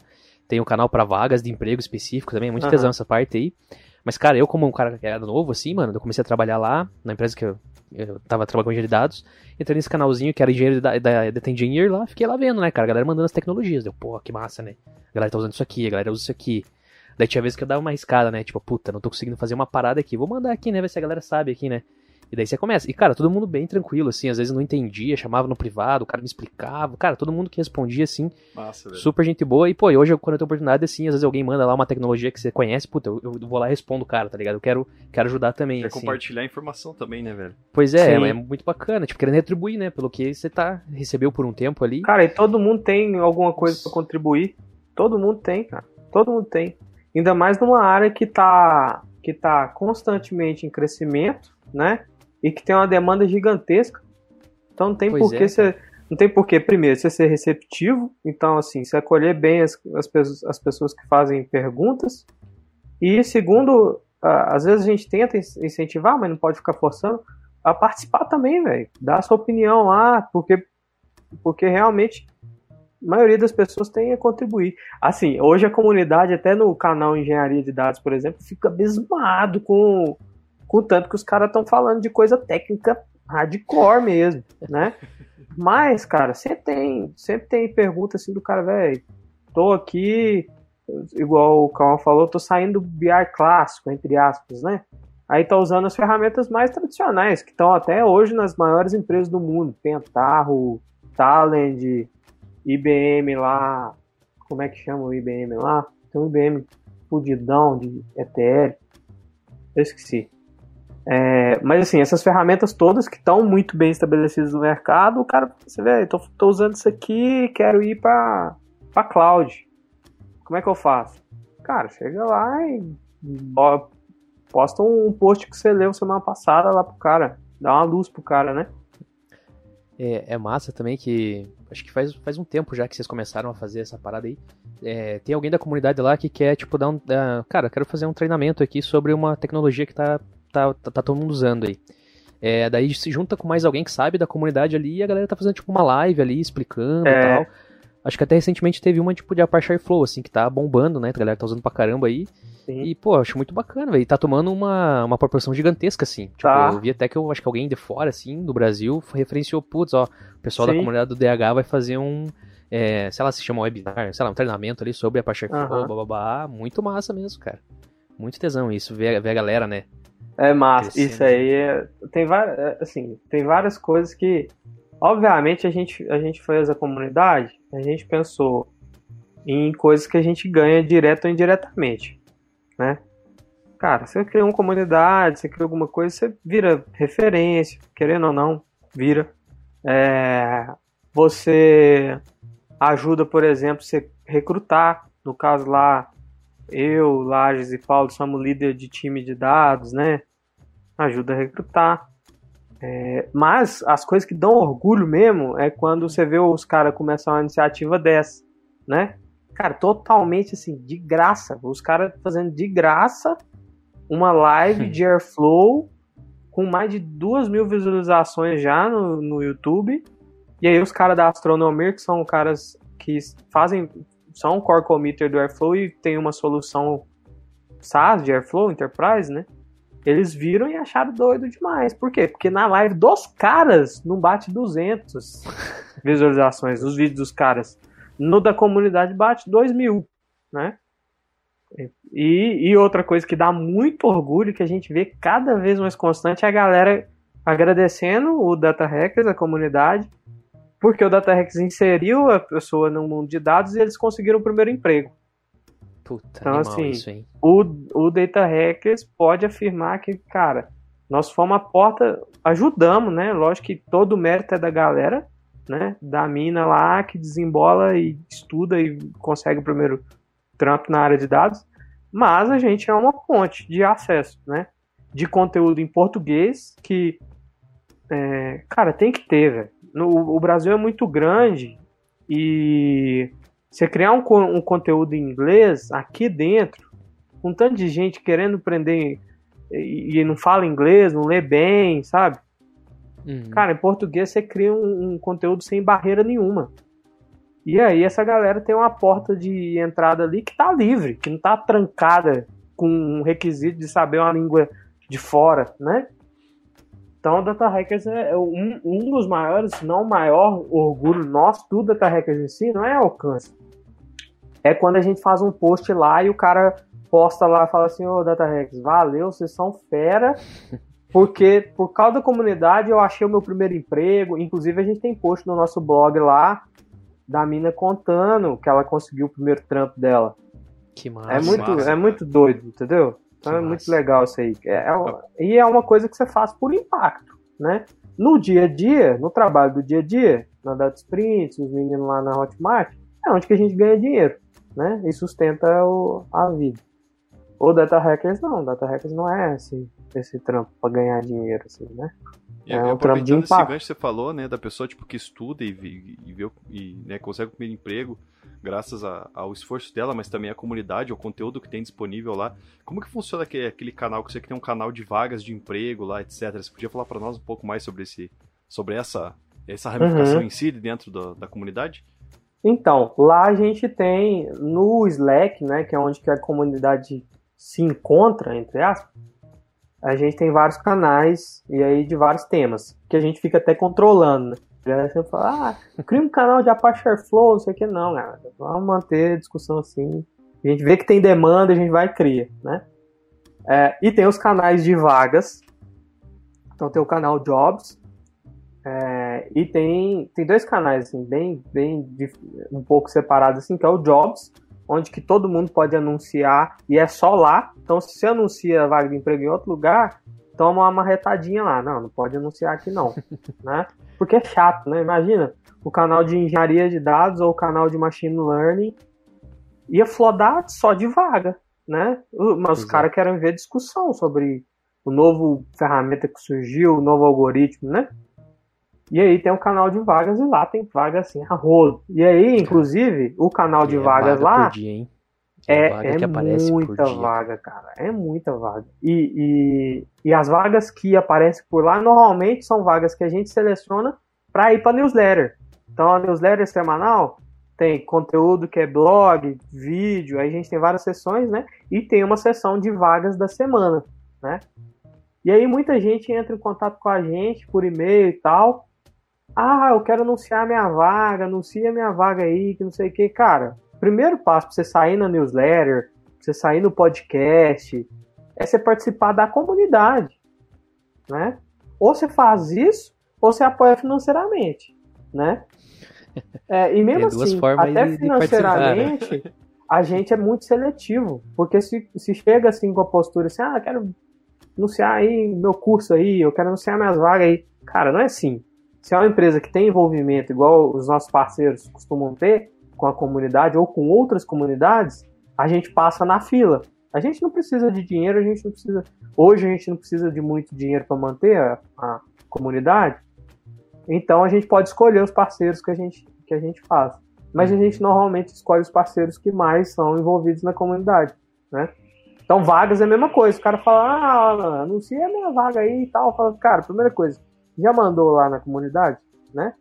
Tem um canal para vagas de emprego específico também, é muito uhum. tesão essa parte aí. Mas, cara, eu como um cara que era novo, assim, mano, eu comecei a trabalhar lá, na empresa que eu, eu tava trabalhando com engenharia de dados, entrei nesse canalzinho que era engenheiro da, da Data Engineer lá, fiquei lá vendo, né, cara, a galera mandando as tecnologias. Deu, porra, que massa, né? A galera tá usando isso aqui, a galera usa isso aqui. Daí tinha vezes que eu dava uma riscada, né? Tipo, puta, não tô conseguindo fazer uma parada aqui. Vou mandar aqui, né? Ver se a galera sabe aqui, né? E daí você começa. E, cara, todo mundo bem tranquilo, assim, às vezes não entendia, chamava no privado, o cara me explicava. Cara, todo mundo que respondia, assim, Nossa, super gente boa. E, pô, hoje, quando eu tenho oportunidade, assim, às vezes alguém manda lá uma tecnologia que você conhece, puta, eu, eu vou lá e respondo o cara, tá ligado? Eu quero, quero ajudar também, Quer assim. compartilhar informação também, né, velho? Pois é, é, é, muito bacana, tipo, querendo retribuir, né, pelo que você tá, recebeu por um tempo ali. Cara, e todo mundo tem alguma coisa para contribuir. Todo mundo tem, cara. Todo mundo tem. Ainda mais numa área que tá, que tá constantemente em crescimento, né? E que tem uma demanda gigantesca. Então não tem por que é, você. Não tem por que, primeiro, você ser receptivo. Então, assim, você acolher bem as, as, as pessoas que fazem perguntas. E segundo, às vezes a gente tenta incentivar, mas não pode ficar forçando, a participar também, velho. Dar a sua opinião lá, porque, porque realmente a maioria das pessoas tem a contribuir. Assim, hoje a comunidade, até no canal Engenharia de Dados, por exemplo, fica abismado com com tanto que os caras estão falando de coisa técnica hardcore mesmo, né? Mas, cara, sempre tem, sempre tem pergunta assim do cara, velho, tô aqui, igual o Calma falou, tô saindo do BI clássico, entre aspas, né? Aí tá usando as ferramentas mais tradicionais, que estão até hoje nas maiores empresas do mundo. Pentaho, Talend, IBM lá, como é que chama o IBM lá? Tem um IBM fudidão de ETL. Eu esqueci. É, mas assim, essas ferramentas todas que estão muito bem estabelecidas no mercado, o cara, você vê, tô, tô usando isso aqui, quero ir para para cloud. Como é que eu faço? Cara, chega lá e posta um post que você leu semana passada lá pro cara, dá uma luz pro cara, né? É, é massa também que acho que faz, faz um tempo já que vocês começaram a fazer essa parada aí. É, tem alguém da comunidade lá que quer, tipo, dar um. Uh, cara, quero fazer um treinamento aqui sobre uma tecnologia que tá tá, tá, tá todo mundo usando aí. É, daí se junta com mais alguém que sabe da comunidade ali e a galera tá fazendo tipo uma live ali explicando é. e tal. Acho que até recentemente teve uma tipo de Apache Airflow, assim, que tá bombando, né? A galera tá usando pra caramba aí. Sim. E, pô, acho muito bacana, velho. Tá tomando uma, uma proporção gigantesca, assim. Tipo, tá. eu vi até que eu acho que alguém de fora, assim, do Brasil, referenciou, putz, ó, o pessoal Sim. da comunidade do DH vai fazer um. É, sei lá, se chama webinar, sei lá, um treinamento ali sobre Apache Airflow, uhum. Muito massa mesmo, cara. Muito tesão isso, ver, ver a galera, né? É massa. Isso aí é, tem várias, assim, tem várias coisas que, obviamente, a gente, a gente fez a comunidade, a gente pensou em coisas que a gente ganha direto ou indiretamente, né? Cara, você cria uma comunidade, você cria alguma coisa, você vira referência, querendo ou não, vira. É, você ajuda, por exemplo, você recrutar, no caso lá, eu, Lages e Paulo somos líder de time de dados, né? Ajuda a recrutar. É, mas as coisas que dão orgulho mesmo é quando você vê os caras começar uma iniciativa dessa, né? Cara, totalmente assim, de graça. Os caras fazendo de graça uma live de Airflow com mais de duas mil visualizações já no, no YouTube. E aí os caras da Astronomer, que são caras que fazem, são core committer do Airflow e tem uma solução SaaS de Airflow Enterprise, né? Eles viram e acharam doido demais. Por quê? Porque na live dos caras não bate 200 (laughs) visualizações nos vídeos dos caras. No da comunidade bate 2 mil, né? E, e, outra coisa que dá muito orgulho, que a gente vê cada vez mais constante, é a galera agradecendo o Data Hackers, a comunidade, porque o Data Hackers inseriu a pessoa no mundo de dados e eles conseguiram o primeiro emprego. Puta, então, assim, isso? O, o Data Hackers pode afirmar que, cara, nós fomos a porta, ajudamos, né? Lógico que todo o mérito é da galera, né? Da mina lá que desembola e estuda e consegue o primeiro trampo na área de dados, mas a gente é uma ponte de acesso, né? De conteúdo em português que, é, cara, tem que ter, velho. O Brasil é muito grande e você criar um, um conteúdo em inglês aqui dentro, com tanto de gente querendo aprender e, e não fala inglês, não lê bem, sabe? Uhum. Cara, em português você cria um, um, conteúdo sem barreira nenhuma. E aí essa galera tem uma porta de entrada ali que tá livre, que não tá trancada com um requisito de saber uma língua de fora, né? Então, o Data Hackers é um, um dos maiores, se não o maior orgulho nosso do Data Hackers em si, não é alcance. É quando a gente faz um post lá e o cara posta lá e fala assim, ô oh, Data Hackers, valeu, vocês são fera, (laughs) porque por causa da comunidade eu achei o meu primeiro emprego, inclusive a gente tem post no nosso blog lá, da mina contando que ela conseguiu o primeiro trampo dela. Que massa. É muito, massa, é muito doido, entendeu? Então é muito legal isso aí. É, é, e é uma coisa que você faz por impacto, né? No dia a dia, no trabalho do dia a dia, na Data Sprint, os meninos lá na Hotmart, é onde que a gente ganha dinheiro, né? E sustenta o, a vida. O Data Hackers não, Data Hackers não é esse, esse trampo para ganhar dinheiro, assim, né? E é um trampo de impacto. esse gancho que você falou, né, da pessoa tipo, que estuda e, e, e, vê, e né, consegue o primeiro emprego, graças a, ao esforço dela, mas também à comunidade, ao conteúdo que tem disponível lá. Como que funciona aquele, aquele canal? Que você que tem um canal de vagas de emprego lá, etc. Você podia falar para nós um pouco mais sobre esse, sobre essa, essa ramificação uhum. em si dentro da, da comunidade? Então, lá a gente tem no Slack, né, que é onde que a comunidade se encontra, entre aspas, a gente tem vários canais e aí de vários temas, que a gente fica até controlando, né? galera sempre fala, ah, cria um canal de Apache Airflow, não sei o que, não, cara. Vamos manter a discussão assim. A gente vê que tem demanda, a gente vai e cria, né? É, e tem os canais de vagas. Então tem o canal Jobs. É, e tem, tem dois canais, assim, bem, bem um pouco separados, assim, que é o Jobs, onde que todo mundo pode anunciar e é só lá. Então, se você anuncia a vaga de emprego em outro lugar, toma uma marretadinha lá. Não, não pode anunciar aqui não, (laughs) né? Porque é chato, né? Imagina, o canal de engenharia de dados ou o canal de machine learning ia flodar só de vaga, né? Mas os caras querem ver discussão sobre o novo ferramenta que surgiu, o novo algoritmo, né? E aí tem um canal de vagas e lá tem vagas assim a rolo. E aí, inclusive, o canal de é vagas vaga lá dia, é, é muita vaga, cara. É muita vaga. E, e, e as vagas que aparecem por lá normalmente são vagas que a gente seleciona para ir para newsletter. Então a newsletter semanal tem conteúdo que é blog, vídeo, aí a gente tem várias sessões, né? E tem uma sessão de vagas da semana, né? E aí muita gente entra em contato com a gente por e-mail e tal. Ah, eu quero anunciar minha vaga, anuncia minha vaga aí, que não sei o que. Cara, primeiro passo para você sair na newsletter, pra você sair no podcast, é você participar da comunidade, né? Ou você faz isso, ou você apoia financeiramente, né? (laughs) É, e mesmo assim, até de, financeiramente, de a gente é muito seletivo, porque se, se chega assim com a postura assim, ah, quero anunciar aí meu curso aí, eu quero anunciar minhas vagas aí. Cara, não é assim. Se é uma empresa que tem envolvimento igual os nossos parceiros costumam ter com a comunidade ou com outras comunidades, a gente passa na fila. A gente não precisa de dinheiro, a gente não precisa. Hoje a gente não precisa de muito dinheiro para manter a, a, comunidade. Então a gente pode escolher os parceiros que a gente, que a gente faz. Mas a gente normalmente escolhe os parceiros que mais são envolvidos na comunidade, né? Então, vagas é a mesma coisa. O cara fala, ah, anuncia a minha vaga aí e tal. Fala, cara, primeira coisa, já mandou lá na comunidade, né?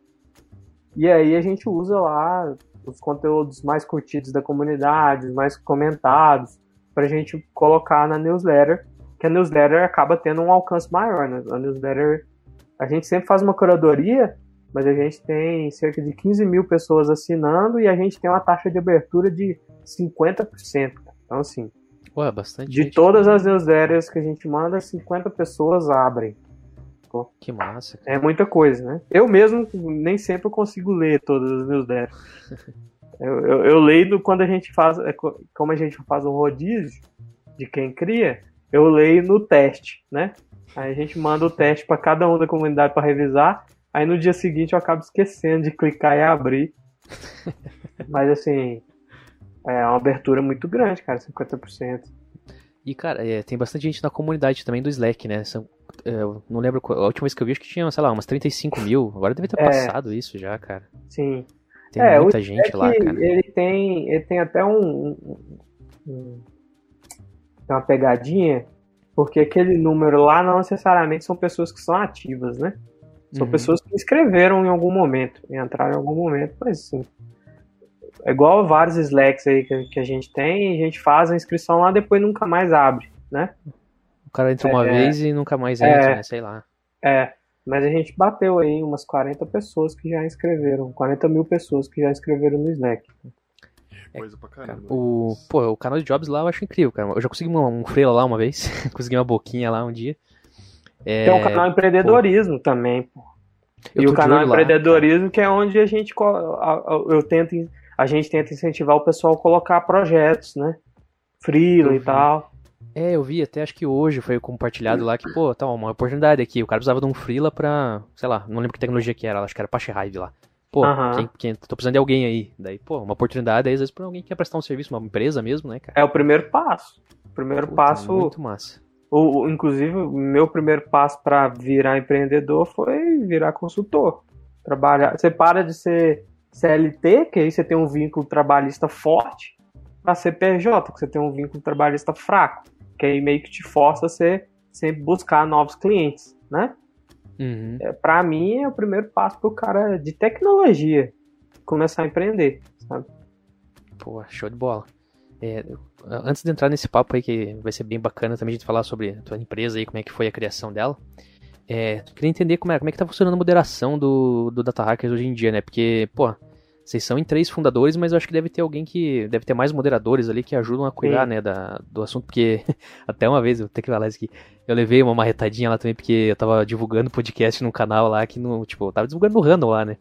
E aí a gente usa lá os conteúdos mais curtidos da comunidade, mais comentados, para a gente colocar na newsletter, que a newsletter acaba tendo um alcance maior, né? A newsletter, a gente sempre faz uma curadoria, mas a gente tem cerca de 15 mil pessoas assinando e a gente tem uma taxa de abertura de 50%. Então, assim, Ué, bastante. De todas as newsletters que a gente manda, 50 pessoas abrem. Pô, que massa. Cara. É muita coisa, né? Eu mesmo nem sempre consigo ler todas as newsletters. eu, eu, eu, leio quando a gente faz. É, como a gente faz um rodízio de quem cria, eu leio no teste, né? Aí a gente manda o teste para cada um da comunidade para revisar. Aí no dia seguinte eu acabo esquecendo de clicar e abrir. (laughs) Mas assim, é uma abertura muito grande, cara, 50%. E, cara, é, tem bastante gente na comunidade também do Slack, né? São, é, não lembro, a última vez que eu vi, acho que tinha, sei lá, umas 35 mil. Agora deve ter é, passado isso já, cara. Sim. Tem é, muita gente lá, cara. Ele tem, ele tem até um, um, um, uma pegadinha, porque aquele número lá não necessariamente são pessoas que são ativas, né? São uhum. pessoas que inscreveram em algum momento, entraram em algum momento, mas sim. É igual vários Slacks aí que, que a gente tem, a gente faz a inscrição lá depois nunca mais abre, né? O cara entra uma é, vez e nunca mais entra, é, né? Sei lá. É, mas a gente bateu aí umas 40 pessoas que já inscreveram, 40 mil pessoas que já inscreveram no Slack. É, coisa pra caramba. O, pô, o canal de Jobs lá eu acho incrível, cara. Eu já consegui um, um freela lá uma vez, (laughs) consegui uma boquinha lá um dia. É, Tem um canal empreendedorismo pô, também, pô. E o canal empreendedorismo lá, que é onde a gente eu tento a gente tenta incentivar o pessoal a colocar projetos, né? Freela e tal. É, eu vi, até acho que hoje foi compartilhado lá que, pô, tá uma oportunidade aqui. O cara precisava de um Freela pra, sei lá, não lembro que tecnologia que era, acho que era Apache Hive lá. Pô, uhum. quem, quem, tô precisando de alguém aí. Daí, pô, uma oportunidade aí, às vezes, pra alguém que quer prestar um serviço, uma empresa mesmo, né, cara? É o primeiro passo. O primeiro Puta, passo. Muito massa. O, o, inclusive, o meu primeiro passo para virar empreendedor foi virar consultor. Trabalhar. Você para de ser CLT, que aí você tem um vínculo trabalhista forte, para CPJ, que você tem um vínculo trabalhista fraco, que aí meio que te força a você sempre buscar novos clientes, né? Uhum. É, para mim é o primeiro passo pro cara de tecnologia começar a empreender, sabe? Pô, show de bola. É, antes de entrar nesse papo aí, que vai ser bem bacana também a gente falar sobre a tua empresa e como é que foi a criação dela, é, queria entender como é, como é que tá funcionando a moderação do, do Data Hackers hoje em dia, né? Porque, pô, vocês são em três fundadores, mas eu acho que deve ter alguém que. Deve ter mais moderadores ali que ajudam a cuidar, Sim. né, da, do assunto, porque (laughs) até uma vez, eu tenho que falar isso aqui, eu levei uma marretadinha lá também, porque eu tava divulgando podcast num canal lá que no. Tipo, eu tava divulgando no random lá, né?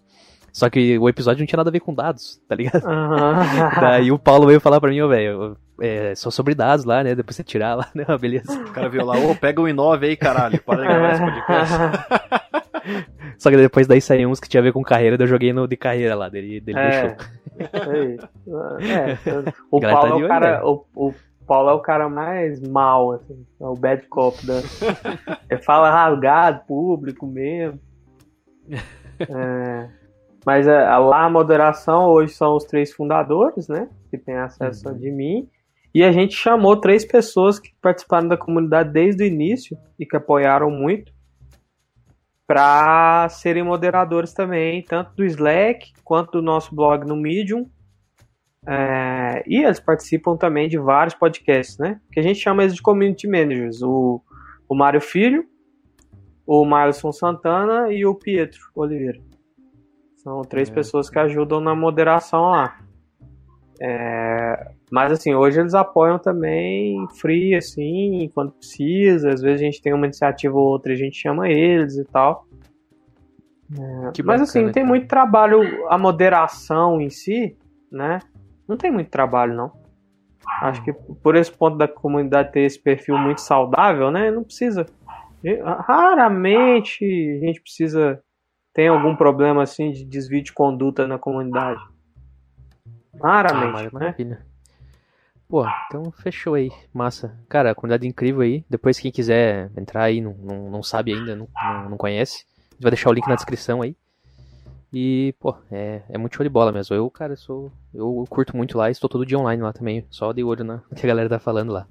Só que o episódio não tinha nada a ver com dados, tá ligado? Uhum. (laughs) Daí o Paulo veio falar pra mim, ô, velho, é, só sobre dados lá, né? Depois você tirar lá, (laughs) né? Beleza. O cara viu lá, ô, pega o i9 aí, caralho, para de gravar esse podcast. (laughs) Só que depois daí saíram uns que tinha a ver com carreira, daí eu joguei no de carreira lá, dele, dele é. deixou. É, (laughs) o Paulo é o cara. O, o, Paulo é o cara mais mal, assim, é o bad cop da. Ele fala rasgado, público mesmo. É, mas a, a, lá a moderação hoje são os três fundadores, né? Que tem acesso uhum. de mim. E a gente chamou três pessoas que participaram da comunidade desde o início e que apoiaram muito para serem moderadores também, tanto do Slack quanto do nosso blog no Medium. É, e eles participam também de vários podcasts, né? Que a gente chama eles de community managers. O, o Mário Filho, o Marlon Santana e o Pietro Oliveira. São três é. pessoas que ajudam na moderação lá. É, mas assim, hoje eles apoiam também free, assim, quando precisa. Às vezes a gente tem uma iniciativa ou outra, a gente chama eles e tal. É, mas assim, não tem muito trabalho a moderação em si, né? Não tem muito trabalho, não. Acho que por esse ponto da comunidade ter esse perfil muito saudável, né? Não precisa. Raramente a gente precisa. Tem algum problema assim de desvio de conduta na comunidade. Raramente, ah, né? Pô, então fechou aí. Massa. Cara, comunidade incrível aí. Depois quem quiser entrar aí, não, não, não sabe ainda, não, não, não conhece. A gente vai deixar o link na descrição aí. E, pô, é, é muito show de bola mesmo. Eu, cara, sou. Eu curto muito lá estou todo dia online lá também. Só de olho na que a galera tá falando lá.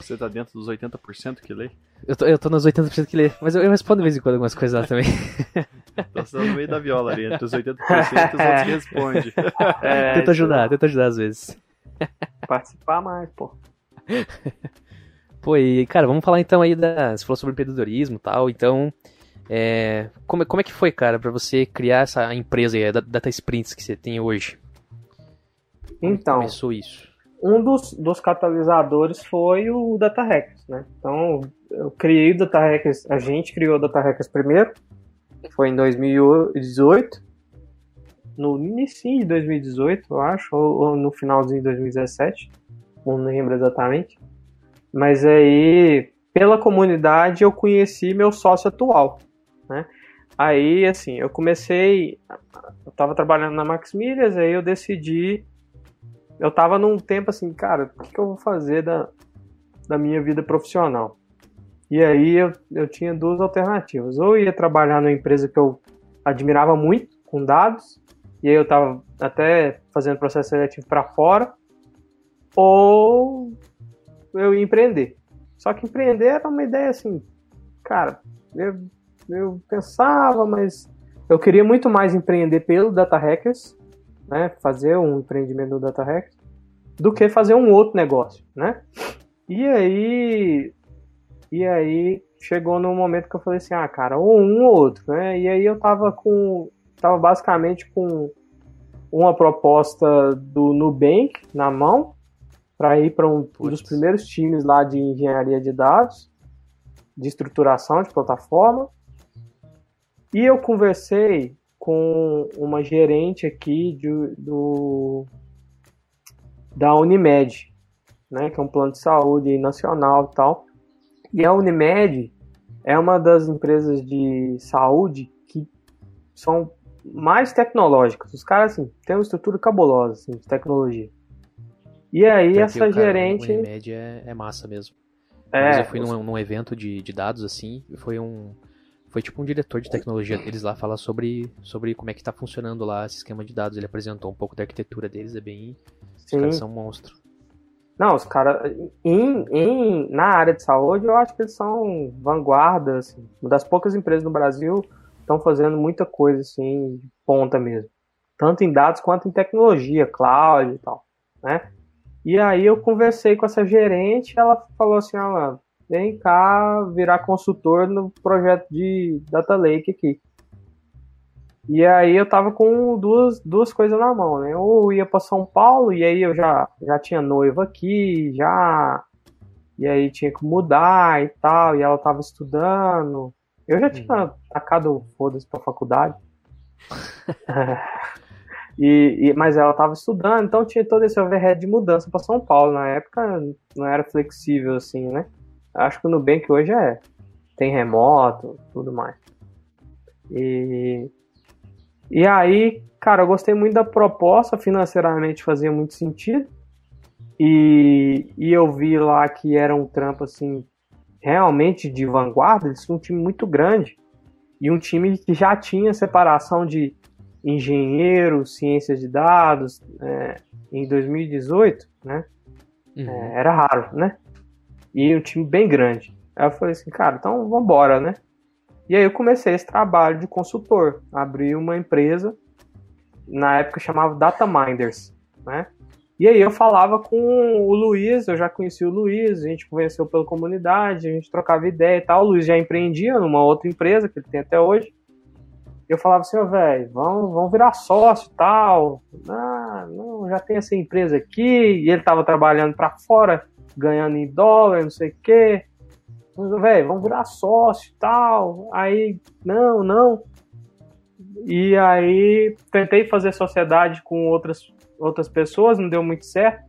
Você tá dentro dos 80% que lê? Eu tô, eu tô nos 80% que lê, mas eu, eu, respondo de vez em quando algumas coisas lá também. (laughs) Você tá no meio da viola ali, entre os 80% e os outros (laughs) responde. É, tenta ajudar, tenta ajudar às vezes. Participar mais, pô. (laughs) Pô, e cara, vamos falar então aí da. Você falou sobre empreendedorismo e tal, então. É, como, como é que foi, cara, para você criar essa empresa aí, a Data Sprints que você tem hoje? Como então. começou isso? Um dos, dos catalisadores foi o Data Hackers, né? Então, eu criei o Data Hackers, a gente criou o Data Hackers primeiro, foi em 2018, no início de 2018, eu acho, ou, ou no finalzinho de 2017, não lembro exatamente. Mas aí, pela comunidade, eu conheci meu sócio atual, né? Aí, assim, eu comecei, eu tava trabalhando na Max Milhas, aí eu decidi, eu tava num tempo assim, cara, o que, que eu vou fazer da, da minha vida profissional? E aí eu, eu tinha duas alternativas, ou ia trabalhar numa empresa que eu admirava muito, com dados, e aí eu tava até fazendo processo seletivo para fora, ou eu ia empreender. Só que empreender era uma ideia assim, cara, eu eu pensava, mas eu queria muito mais empreender pelo Data Hackers, né, fazer um empreendimento no Data Hackers, do que fazer um outro negócio, né? E aí, e aí chegou no momento que eu falei assim, ah, cara, ou um ou outro, né? E aí eu tava com, tava basicamente com uma proposta do Nubank na mão para ir para um, um dos primeiros times lá de engenharia de dados, de estruturação de plataforma. E eu conversei com uma gerente aqui de, do, da Unimed, né, que é um plano de saúde nacional e tal. E a Unimed é uma das empresas de saúde que são mais tecnológicas. Os caras assim, têm uma estrutura cabulosa assim, de tecnologia. E aí essa cara, gerente. Unimed é, é massa mesmo. É, Mas eu fui os... num, num evento de, de dados assim, foi um foi tipo um diretor de tecnologia deles lá falar sobre, sobre como é que tá funcionando lá esse esquema de dados. Ele apresentou um pouco da arquitetura deles, é bem. Sim. Os caras são monstros. Não, os caras. Em, em, na área de saúde, eu acho que eles são vanguarda, assim, uma das poucas empresas no Brasil estão fazendo muita coisa assim, de ponta mesmo. Tanto em dados quanto em tecnologia, cloud e tal. Né? E aí eu conversei com essa gerente, ela falou assim, ah, vem cá virar consultor no projeto de Data Lake aqui. E aí eu tava com duas, duas coisas na mão, né? Ou ia para São Paulo, e aí eu já, já tinha noiva aqui, já. E aí tinha que mudar e tal, e ela tava estudando. Eu já tinha uhum. tacado foda-se pra faculdade. (laughs) E, e, mas ela estava estudando, então tinha todo esse overhead de mudança para São Paulo. Na época não era flexível assim, né? Acho que o Nubank hoje é. Tem remoto, tudo mais. E, e aí, cara, eu gostei muito da proposta, financeiramente fazia muito sentido. E, e eu vi lá que era um trampo assim, realmente de vanguarda, eles tinham um time muito grande. E um time que já tinha separação de engenheiro, ciências de dados, é, em 2018, né? Uhum. É, era raro, né? E um time bem grande. Aí eu falei assim, cara, então vambora, né? E aí eu comecei esse trabalho de consultor. Abri uma empresa, na época chamava Data Minders, né? E aí eu falava com o Luiz, eu já conheci o Luiz, a gente conversou pela comunidade, a gente trocava ideia e tal. O Luiz já empreendia numa outra empresa que ele tem até hoje eu falava assim, ó, velho, vamos, vamos virar sócio e tal. Ah, não, já tem essa empresa aqui. E ele tava trabalhando para fora, ganhando em dólar, não sei o quê. Velho, vamos virar sócio e tal. Aí, não, não. E aí, tentei fazer sociedade com outras, outras pessoas, não deu muito certo.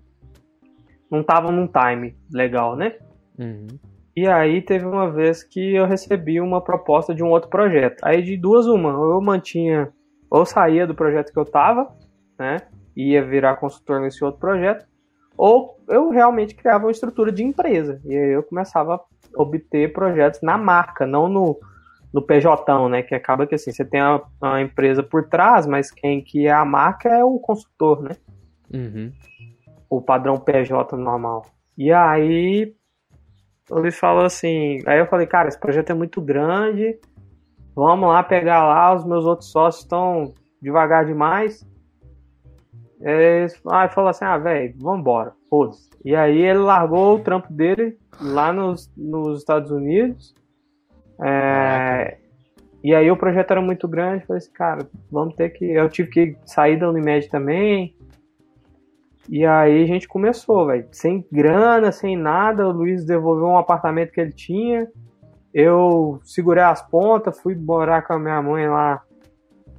Não tava num time legal, né? Uhum. E aí teve uma vez que eu recebi uma proposta de um outro projeto. Aí de duas uma, ou eu mantinha, ou saía do projeto que eu tava, né? Ia virar consultor nesse outro projeto, ou eu realmente criava uma estrutura de empresa. E aí eu começava a obter projetos na marca, não no, no PJ, né? Que acaba que assim, você tem uma, uma empresa por trás, mas quem que é a marca é o consultor, né? Uhum. O padrão PJ normal. E aí ele falou assim. Aí eu falei, cara, esse projeto é muito grande. Vamos lá pegar lá, os meus outros sócios estão devagar demais. Aí falou assim: ah, velho, vambora, foda-se. E aí ele largou o trampo dele lá nos, nos Estados Unidos. É, e aí o projeto era muito grande. Falei assim, cara, vamos ter que. Eu tive que sair da Unimed também. E aí a gente começou, velho. Sem grana, sem nada. O Luiz devolveu um apartamento que ele tinha. Eu segurei as pontas, fui morar com a minha mãe lá.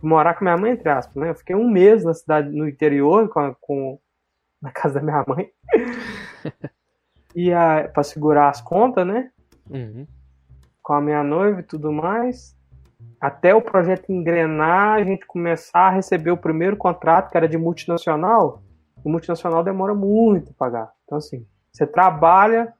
Morar com a minha mãe, entre aspas, né? Eu fiquei um mês na cidade, no interior, com, com (laughs) na casa da minha mãe. (laughs) e a, pra segurar as contas, né? Uhum. Com a minha noiva e tudo mais. Até o projeto engrenar, a gente começar a receber o primeiro contrato, que era de multinacional o multinacional demora muito a pagar. Então, assim, você trabalha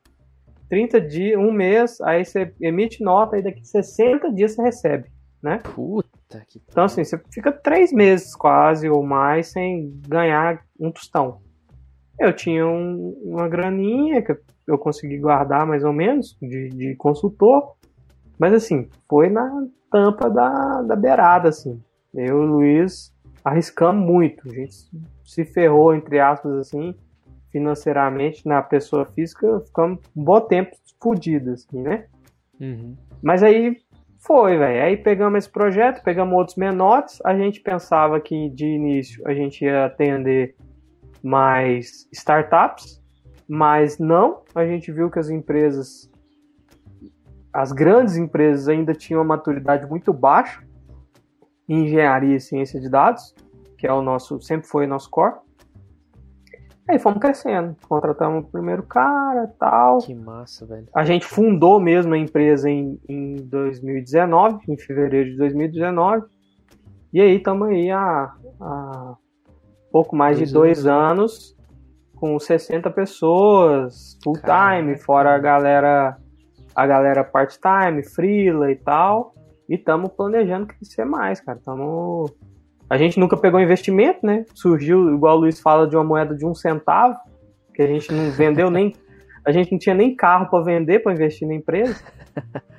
30 dias, um mês, aí você emite nota e daqui 60 dias você recebe, né? Puta que. Então, assim, você fica três meses quase ou mais sem ganhar um tostão. Eu tinha um, uma graninha que eu consegui guardar mais ou menos de, de consultor, mas assim, foi na tampa da, da beirada, assim. Eu e o Luiz arriscamos muito. A gente se ferrou, entre aspas, assim, financeiramente na pessoa física, ficamos um bom tempo fodidos, assim, né? Uhum. Mas aí foi, velho. Aí pegamos esse projeto, pegamos outros menores. A gente pensava que de início a gente ia atender mais startups, mas não. A gente viu que as empresas, as grandes empresas ainda tinham uma maturidade muito baixa engenharia e ciência de dados, que é o nosso, sempre foi o nosso core. Aí fomos crescendo, contratamos o primeiro cara tal. Que massa, velho. A gente fundou mesmo a empresa em, em 2019, em fevereiro de 2019. E aí estamos aí há, há, pouco mais dois de dois anos. anos, com 60 pessoas, full time, fora a galera, a galera part-time, freela e tal. E estamos planejando crescer mais, cara. Tamo... A gente nunca pegou investimento, né? Surgiu, igual o Luiz fala, de uma moeda de um centavo, que a gente não vendeu nem. (laughs) A gente não tinha nem carro para vender, para investir na empresa. (laughs)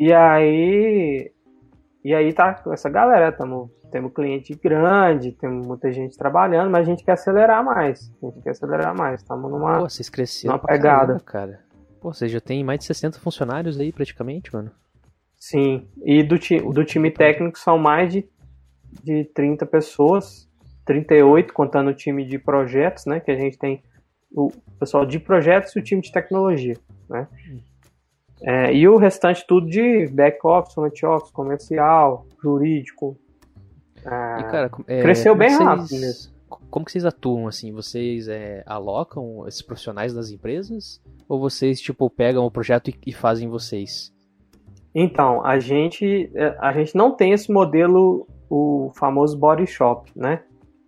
E aí. E aí tá essa galera, tamo, temos cliente grande, temos muita gente trabalhando, mas a gente quer acelerar mais. A gente quer acelerar mais. Estamos numa, Pô, vocês cresceram numa pegada. Caramba, cara. Pô, você já tem mais de 60 funcionários aí praticamente, mano. Sim, e do, ti, do time técnico são mais de, de 30 pessoas, 38 contando o time de projetos, né? Que a gente tem o pessoal de projetos e o time de tecnologia, né? É, e o restante tudo de back office, front office, comercial, jurídico. É, e, cara, é, cresceu bem vocês, rápido mesmo. Como que vocês atuam, assim? Vocês é, alocam esses profissionais das empresas? Ou vocês, tipo, pegam o projeto e, e fazem vocês? Então, a gente, é, a gente não tem esse modelo, o famoso body shop, né?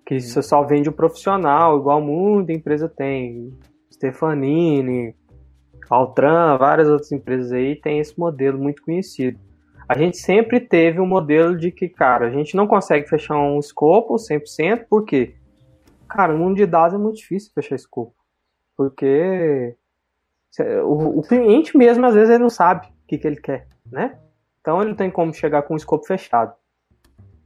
Que você só vende o profissional, igual muita empresa tem. Stefanini, Altran, várias outras empresas aí tem esse modelo muito conhecido. A gente sempre teve um modelo de que, cara, a gente não consegue fechar um escopo 100%, por quê? Cara, no mundo de dados é muito difícil fechar escopo. Porque o, o cliente mesmo, às vezes, ele não sabe o que, que ele quer, né? Então ele não tem como chegar com o escopo fechado.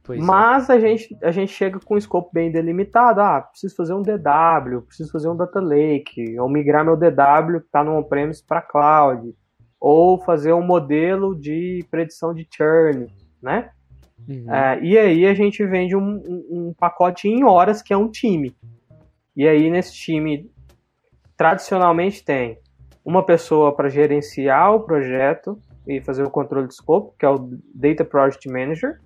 Pois é. Mas é. a, gente, a gente chega com um escopo bem delimitado. Ah, preciso fazer um DW, preciso fazer um Data Lake, ou migrar meu DW que está no on-premise para cloud, ou fazer um modelo de predição de churn, né? Uhum. É, e aí a gente vende um, um, um, pacote em horas que é um time. E aí nesse time tradicionalmente tem uma pessoa para gerenciar o projeto e fazer o controle de escopo, que é o Data Project Manager,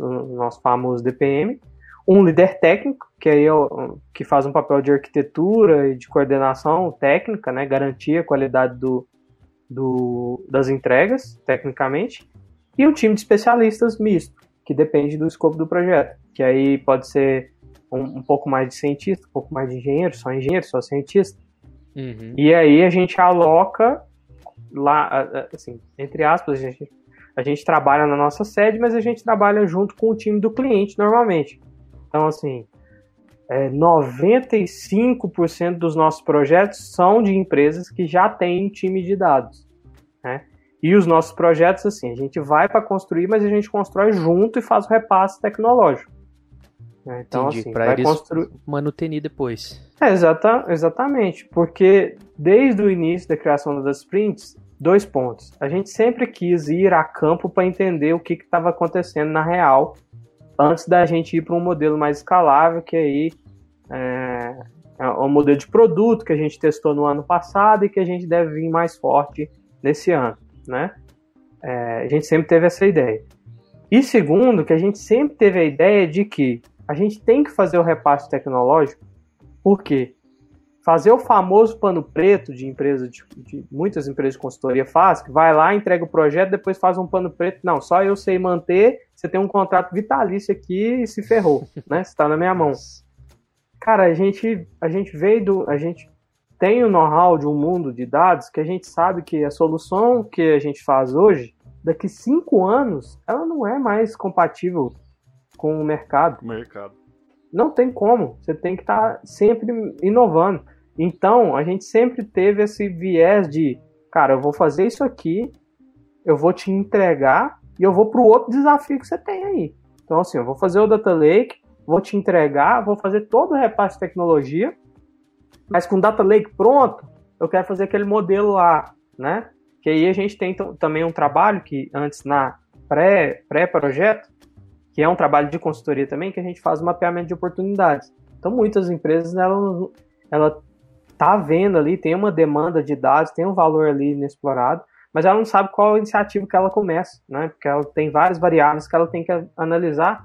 o nosso famoso DPM, um líder técnico, que aí é o, que faz um papel de arquitetura e de coordenação técnica, né, garantir a qualidade do, do, das entregas, tecnicamente, e um time de especialistas misto, que depende do escopo do projeto, que aí pode ser um, um pouco mais de cientista, um pouco mais de engenheiro, só engenheiro, só cientista. Uhum. E aí a gente aloca lá, assim, entre aspas, a gente a gente trabalha na nossa sede, mas a gente trabalha junto com o time do cliente normalmente. Então, assim, é, 95% dos nossos projetos são de empresas que já têm time de dados. E os nossos projetos, assim, a gente vai para construir, mas a gente constrói junto e faz o repasse tecnológico. Né? Então, Entendi, assim, vai construir. Manutenir depois. É, exata, exatamente, porque desde o início da criação das sprints, dois pontos. A gente sempre quis ir a campo para entender o que estava acontecendo na real, antes da gente ir para um modelo mais escalável, que aí é, é um modelo de produto que a gente testou no ano passado e que a gente deve vir mais forte nesse ano, né? É, a gente sempre teve essa ideia. E segundo, que a gente sempre teve a ideia de que a gente tem que fazer o repasse tecnológico, porque fazer o famoso pano preto de empresa, de, de, muitas empresas de consultoria faz, que vai lá, entrega o projeto, depois faz um pano preto. Não, só eu sei manter, você tem um contrato vitalício aqui e se ferrou, (laughs) né? Está na minha mão. Cara, a gente, a gente veio do. A gente tem o know-how de um mundo de dados que a gente sabe que a solução que a gente faz hoje, daqui cinco anos, ela não é mais compatível com o mercado. Mercado. Não tem como. Você tem que estar tá sempre inovando. Então, a gente sempre teve esse viés de, cara, eu vou fazer isso aqui, eu vou te entregar e eu vou para o outro desafio que você tem aí. Então, assim, eu vou fazer o Data Lake, vou te entregar, vou fazer todo o repasse de tecnologia, mas com o Data Lake pronto, eu quero fazer aquele modelo lá, né? Que aí a gente tem também um trabalho que antes na pré-projeto, pré que é um trabalho de consultoria também, que a gente faz o mapeamento de oportunidades. Então, muitas empresas, ela, ela tá vendo ali, tem uma demanda de dados, tem um valor ali inexplorado, mas ela não sabe qual iniciativa que ela começa, né? Porque ela tem várias variáveis que ela tem que analisar,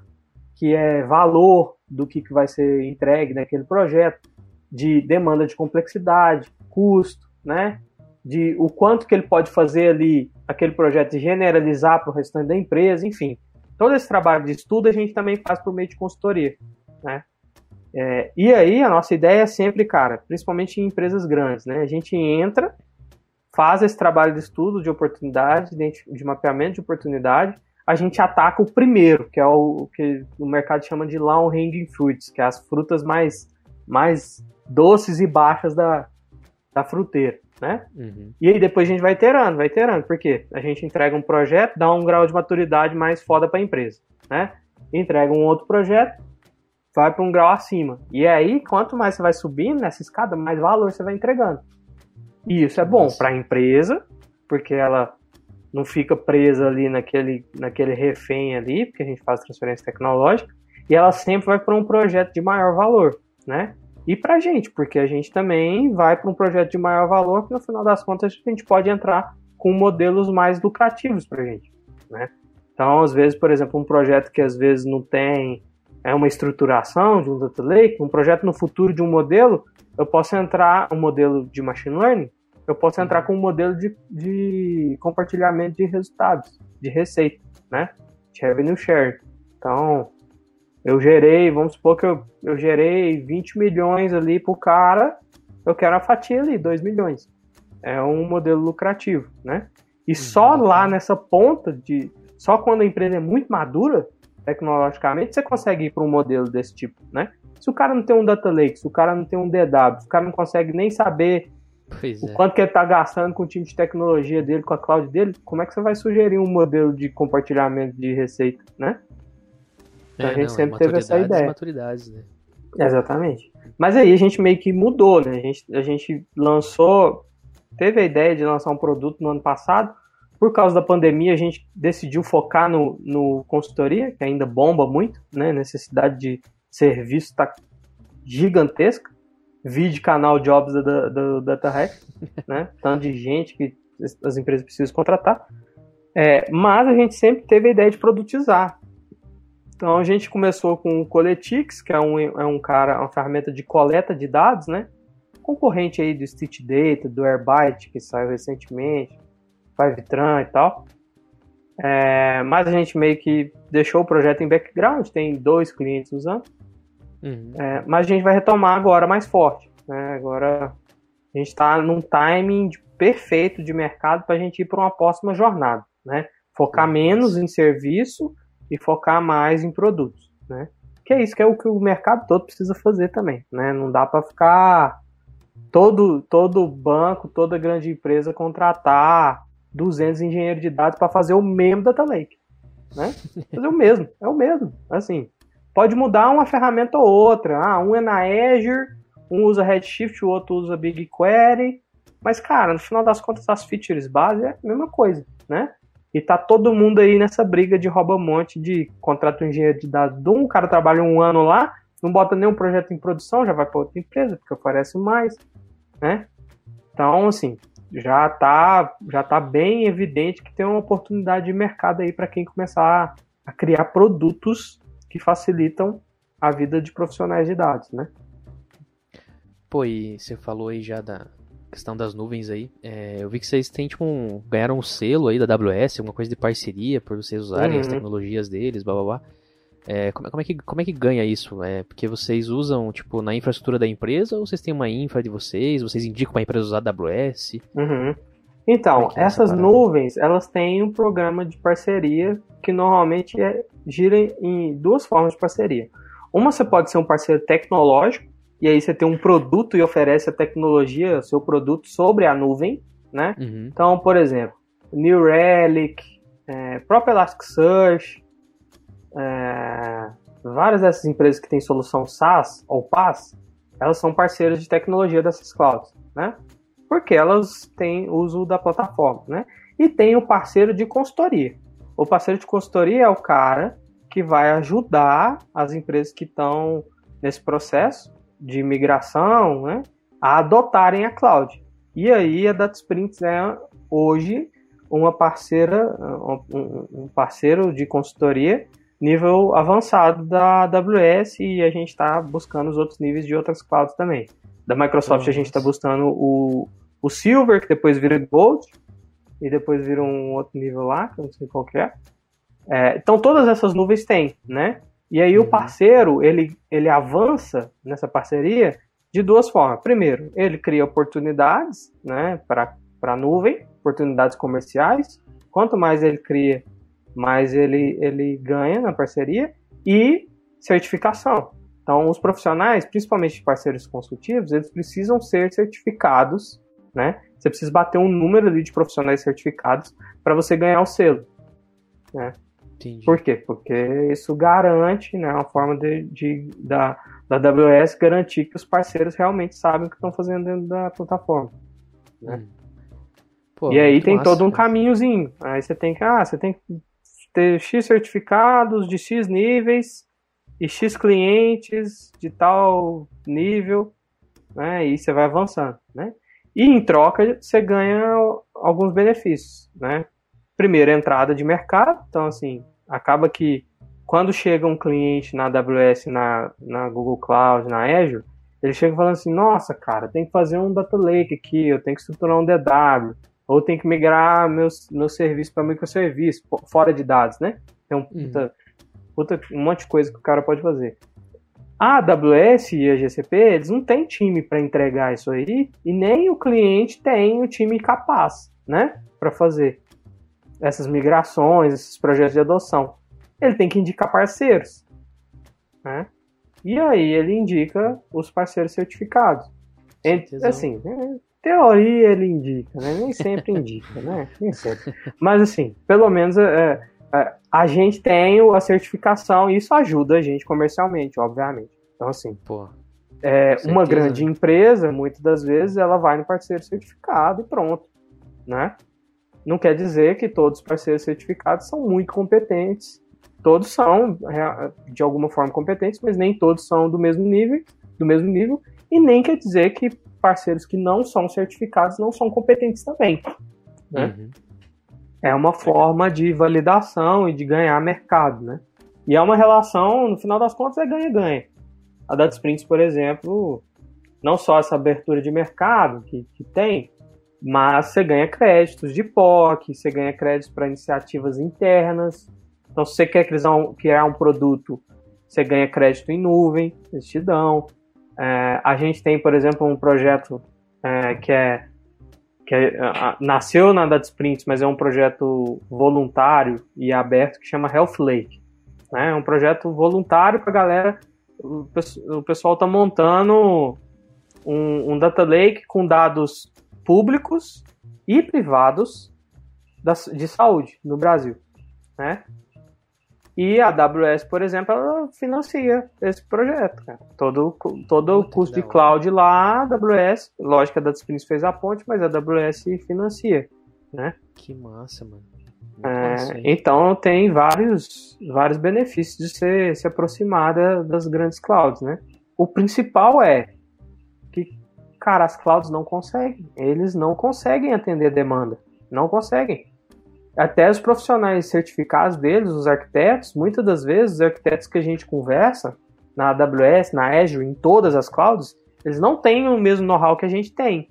que é valor do que, que vai ser entregue naquele projeto, de demanda de complexidade, custo, né? De o quanto que ele pode fazer ali aquele projeto generalizar para o restante da empresa, enfim. Todo esse trabalho de estudo a gente também faz por meio de consultoria, né? É, e aí a nossa ideia é sempre, cara, principalmente em empresas grandes, né? A gente entra, faz esse trabalho de estudo de oportunidade, de mapeamento de oportunidade, a gente ataca o primeiro, que é o que o mercado chama de long hanging fruits, que é as frutas mais, mais doces e baixas da, da fruteira, né? Uhum. E aí depois a gente vai terando, vai terando, porque a gente entrega um projeto, dá um grau de maturidade mais foda para a empresa, né? Entrega um outro projeto, vai para um grau acima. E aí, quanto mais você vai subindo nessa escada, mais valor você vai entregando. E isso é bom para a empresa, porque ela não fica presa ali naquele, naquele refém ali, porque a gente faz transferência tecnológica, e ela sempre vai para um projeto de maior valor, né? E para a gente, porque a gente também vai para um projeto de maior valor, que no final das contas a gente pode entrar com modelos mais lucrativos para a gente, né? Então, às vezes, por exemplo, um projeto que às vezes não tem é uma estruturação de um data lake, um projeto no futuro de um modelo, eu posso entrar um modelo de machine learning, eu posso entrar com um modelo de, de compartilhamento de resultados, de receita, né? De revenue share. Então, eu gerei, vamos supor que eu, eu gerei 20 milhões ali pro cara, eu quero a fatia ali, 2 milhões. É um modelo lucrativo, né? E só uhum. lá nessa ponta de. Só quando a empresa é muito madura, tecnologicamente, você consegue ir para um modelo desse tipo, né? Se o cara não tem um data lake, se o cara não tem um DW, se o cara não consegue nem saber pois o é. quanto que ele está gastando com o time de tecnologia dele, com a cloud dele, como é que você vai sugerir um modelo de compartilhamento de receita, né? É, a gente não, sempre teve essa ideia. Maturidades, né? Exatamente. Mas aí a gente meio que mudou, né? A gente, a gente lançou, teve a ideia de lançar um produto no ano passado, por causa da pandemia, a gente decidiu focar no, no consultoria, que ainda bomba muito, né? Necessidade de serviço está gigantesca. Vide canal Jobs da, da, Data Hack, (laughs) né? Tanto de gente que as empresas precisam contratar. É, mas a gente sempre teve a ideia de produtizar. Então a gente começou com o Coletix, que é um, é um cara, uma ferramenta de coleta de dados, né? Concorrente aí do Stitch Data, do Airbyte, que saiu recentemente, Fivetran e tal. É, mas a gente meio que deixou o projeto em background, tem dois clientes usando. Uhum. É, mas a gente vai retomar agora mais forte. Né? Agora a gente está num timing de, perfeito de mercado para a gente ir para uma próxima jornada. Né? Focar uhum. menos em serviço e focar mais em produtos. Né? Que é isso que é o que o mercado todo precisa fazer também. Né? Não dá para ficar todo, todo banco, toda grande empresa contratar 200 engenheiros de dados para fazer o mesmo data lake, né? (laughs) Fazer o mesmo, é o mesmo. Assim, pode mudar uma ferramenta ou outra. Ah, um é na Azure, um usa Redshift, o outro usa BigQuery. Mas, cara, no final das contas, as features base é a mesma coisa, né? E tá todo mundo aí nessa briga de rouba-monte de contrato engenheiro de dados um, cara trabalha um ano lá, não bota nenhum projeto em produção, já vai para outra empresa, porque oferece mais, né? Então, assim, já está já tá bem evidente que tem uma oportunidade de mercado aí para quem começar a criar produtos que facilitam a vida de profissionais de dados, né? Pô, e você falou aí já da questão das nuvens aí. É, eu vi que vocês têm, tipo, um, ganharam um selo aí da AWS, alguma coisa de parceria por vocês usarem uhum. as tecnologias deles, blá blá blá. É, como, como, é que, como é que ganha isso? É porque vocês usam, tipo, na infraestrutura da empresa ou vocês têm uma infra de vocês? Vocês indicam para a empresa usar AWS? Uhum. Então, é essas nuvens, elas têm um programa de parceria que normalmente é, gira em duas formas de parceria. Uma, você pode ser um parceiro tecnológico, e aí você tem um produto e oferece a tecnologia, seu produto, sobre a nuvem, né? Uhum. Então, por exemplo, New Relic, é, próprio Elasticsearch, é, várias dessas empresas que têm solução SaaS ou PaaS, elas são parceiras de tecnologia dessas clouds, né? Porque elas têm uso da plataforma, né? E tem o parceiro de consultoria. O parceiro de consultoria é o cara que vai ajudar as empresas que estão nesse processo de migração, né, a adotarem a cloud. E aí a DataSprints é hoje uma parceira, um parceiro de consultoria nível avançado da AWS e a gente está buscando os outros níveis de outras clouds também. Da Microsoft Nossa. a gente está buscando o, o Silver, que depois vira Gold, e depois vira um outro nível lá, que eu não sei qual é. é. Então todas essas nuvens têm, né? E aí uhum. o parceiro, ele, ele avança nessa parceria de duas formas. Primeiro, ele cria oportunidades né, para a nuvem, oportunidades comerciais. Quanto mais ele cria mas ele, ele ganha na parceria e certificação. Então, os profissionais, principalmente parceiros consultivos, eles precisam ser certificados, né? Você precisa bater um número ali de profissionais certificados para você ganhar o selo, né? Entendi. Por quê? Porque isso garante, né, uma forma de, de da, da AWS garantir que os parceiros realmente sabem o que estão fazendo dentro da plataforma, né? Hum. Pô, e aí tem massa, todo um caminhozinho. Aí você tem que, ah, você tem que ter X certificados de X níveis e X clientes de tal nível, né? E você vai avançando, né? E em troca você ganha alguns benefícios, né? Primeiro, entrada de mercado, então assim, acaba que quando chega um cliente na AWS, na, na Google Cloud, na Azure, ele chega falando assim, nossa, cara, tem que fazer um data lake aqui, eu tenho que estruturar um DW, ou tem que migrar meus, meu serviço para microserviço, fora de dados, né? Tem um, uhum. puta, puta, um monte de coisa que o cara pode fazer. A AWS e a GCP, eles não têm time para entregar isso aí, e nem o cliente tem o time capaz, né, para fazer essas migrações, esses projetos de adoção. Ele tem que indicar parceiros, né? E aí ele indica os parceiros certificados. Entre, assim, né, teoria ele indica, né? Nem sempre indica, né? Nem sempre. Mas assim, pelo menos é, é, a gente tem a certificação e isso ajuda a gente comercialmente, obviamente. Então assim, Pô, é, uma grande empresa, muitas das vezes, ela vai no parceiro certificado e pronto, né? Não quer dizer que todos os parceiros certificados são muito competentes todos são de alguma forma competentes, mas nem todos são do mesmo nível, do mesmo nível, e nem quer dizer que parceiros que não são certificados não são competentes também. Né? Uhum. É uma forma de validação e de ganhar mercado, né? E é uma relação, no final das contas, é ganha-ganha. A Data Sprints, por exemplo, não só essa abertura de mercado que, que tem, mas você ganha créditos de POC, você ganha créditos para iniciativas internas, então, se você quer criar um produto, você ganha crédito em nuvem, eles te dão. É, a gente tem, por exemplo, um projeto é, que é que é, nasceu na Data Sprints, mas é um projeto voluntário e aberto que chama Health Lake. Né? É um projeto voluntário para a galera. O pessoal está montando um, um, data lake com dados públicos e privados de saúde no Brasil. Né? E a AWS, por exemplo, ela financia esse projeto, cara. Todo, todo o custo de cloud lá, a AWS, lógico que a fez a ponte, mas a AWS financia, né? Que massa, mano. É, então tem vários, vários benefícios de se, se aproximar das grandes clouds, né? O principal é cara, as clouds não conseguem. Eles não conseguem atender demanda. Não conseguem até os profissionais certificados deles, os arquitetos, muitas das vezes os arquitetos que a gente conversa na AWS, na Azure, em todas as clouds, eles não têm o mesmo know-how que a gente tem.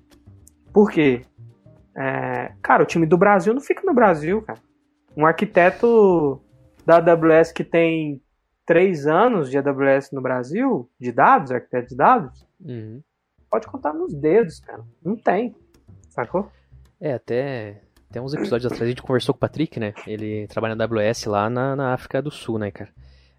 Por quê? É, cara, o time do Brasil não fica no Brasil, cara. Um arquiteto da AWS que tem três anos de AWS no Brasil, de dados, arquiteto de dados, uhum. Pode contar nos dedos, cara. Não tem. Sacou? É, até tem uns episódios atrás a gente conversou com o Patrick, né? Ele trabalha na AWS lá na, na África do Sul, né, cara?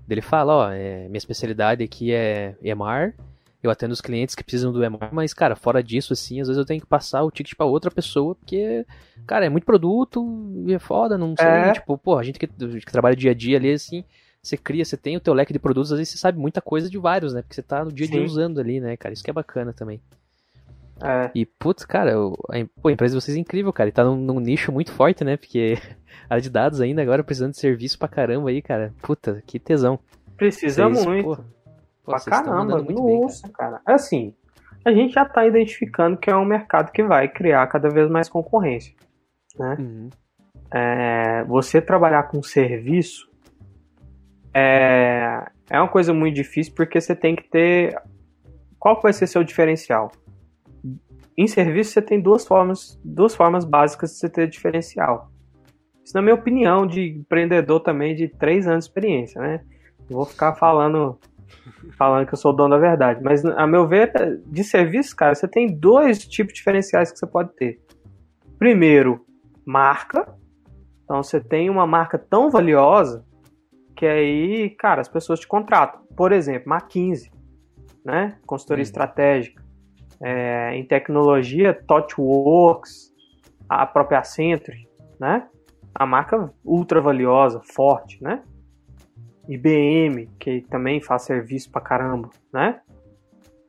Ele fala, ó, é, minha especialidade aqui é EMAR, eu atendo os clientes que precisam do EMAR, mas, cara, fora disso, assim, às vezes eu tenho que passar o ticket para outra pessoa, porque, cara, é muito produto e é foda, não sei, é. tipo, pô, a gente que, que, trabalha dia a dia ali, assim, você cria, você tem o teu leque de produtos, às vezes você sabe muita coisa de vários, né, porque você tá no dia a dia usando ali, né, cara, isso que é bacana também. É. E, putz, cara, a, a empresa de vocês é incrível, cara. E tá num, num, nicho muito forte, né? Porque (laughs) área de dados ainda agora precisando de serviço pra caramba aí, cara. Puta, que tesão. Precisa vocês, muito. Pô, pô, pra caramba, muito nossa, bem, cara. cara. Assim, a gente já tá identificando que é um mercado que vai criar cada vez mais concorrência. Né? Uhum. É, você trabalhar com serviço é, é uma coisa muito difícil porque você tem que ter. Qual vai ser seu diferencial? Em serviço, você tem duas formas, duas formas básicas de você ter diferencial. Isso, na minha opinião, de empreendedor também de três anos de experiência, né? Não vou ficar falando, falando que eu sou o dono da verdade. Mas, a meu ver, de serviço, cara, você tem dois tipos diferenciais que você pode ter. Primeiro, marca. Então, você tem uma marca tão valiosa que aí, cara, as pessoas te contratam. Por exemplo, McKinsey, né? Consultoria hum. estratégica é, em tecnologia, ThoughtWorks, a própria Accenture, né? A marca ultra valiosa, forte, né? IBM, que também faz serviço pra caramba, né?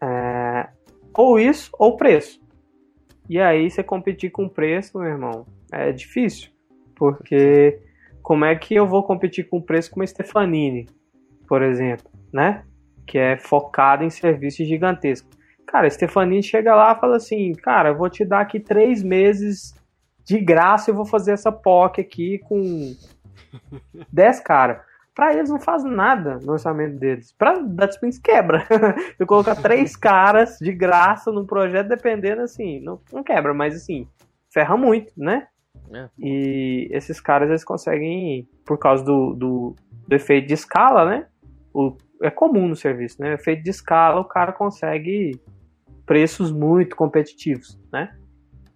É, ou isso, ou preço. E aí você competir com preço, meu irmão, é difícil. Porque como é que eu vou competir com preço com a Stefanini, por exemplo, né? Que é focada em serviços gigantescos. Cara, a Stefanini chega lá e fala assim, cara, eu vou te dar aqui três meses de graça e vou fazer essa POC aqui com (laughs) 10 cara. Para eles não faz nada no orçamento deles. Para Datspins quebra. (laughs) eu colocar três (laughs) caras de graça num projeto, dependendo assim, não, não quebra, mas assim, ferra muito, né? É. E esses caras eles conseguem, por causa do, do, do efeito de escala, né? O, é comum no serviço, né? O efeito de escala, o cara consegue preços muito competitivos, né?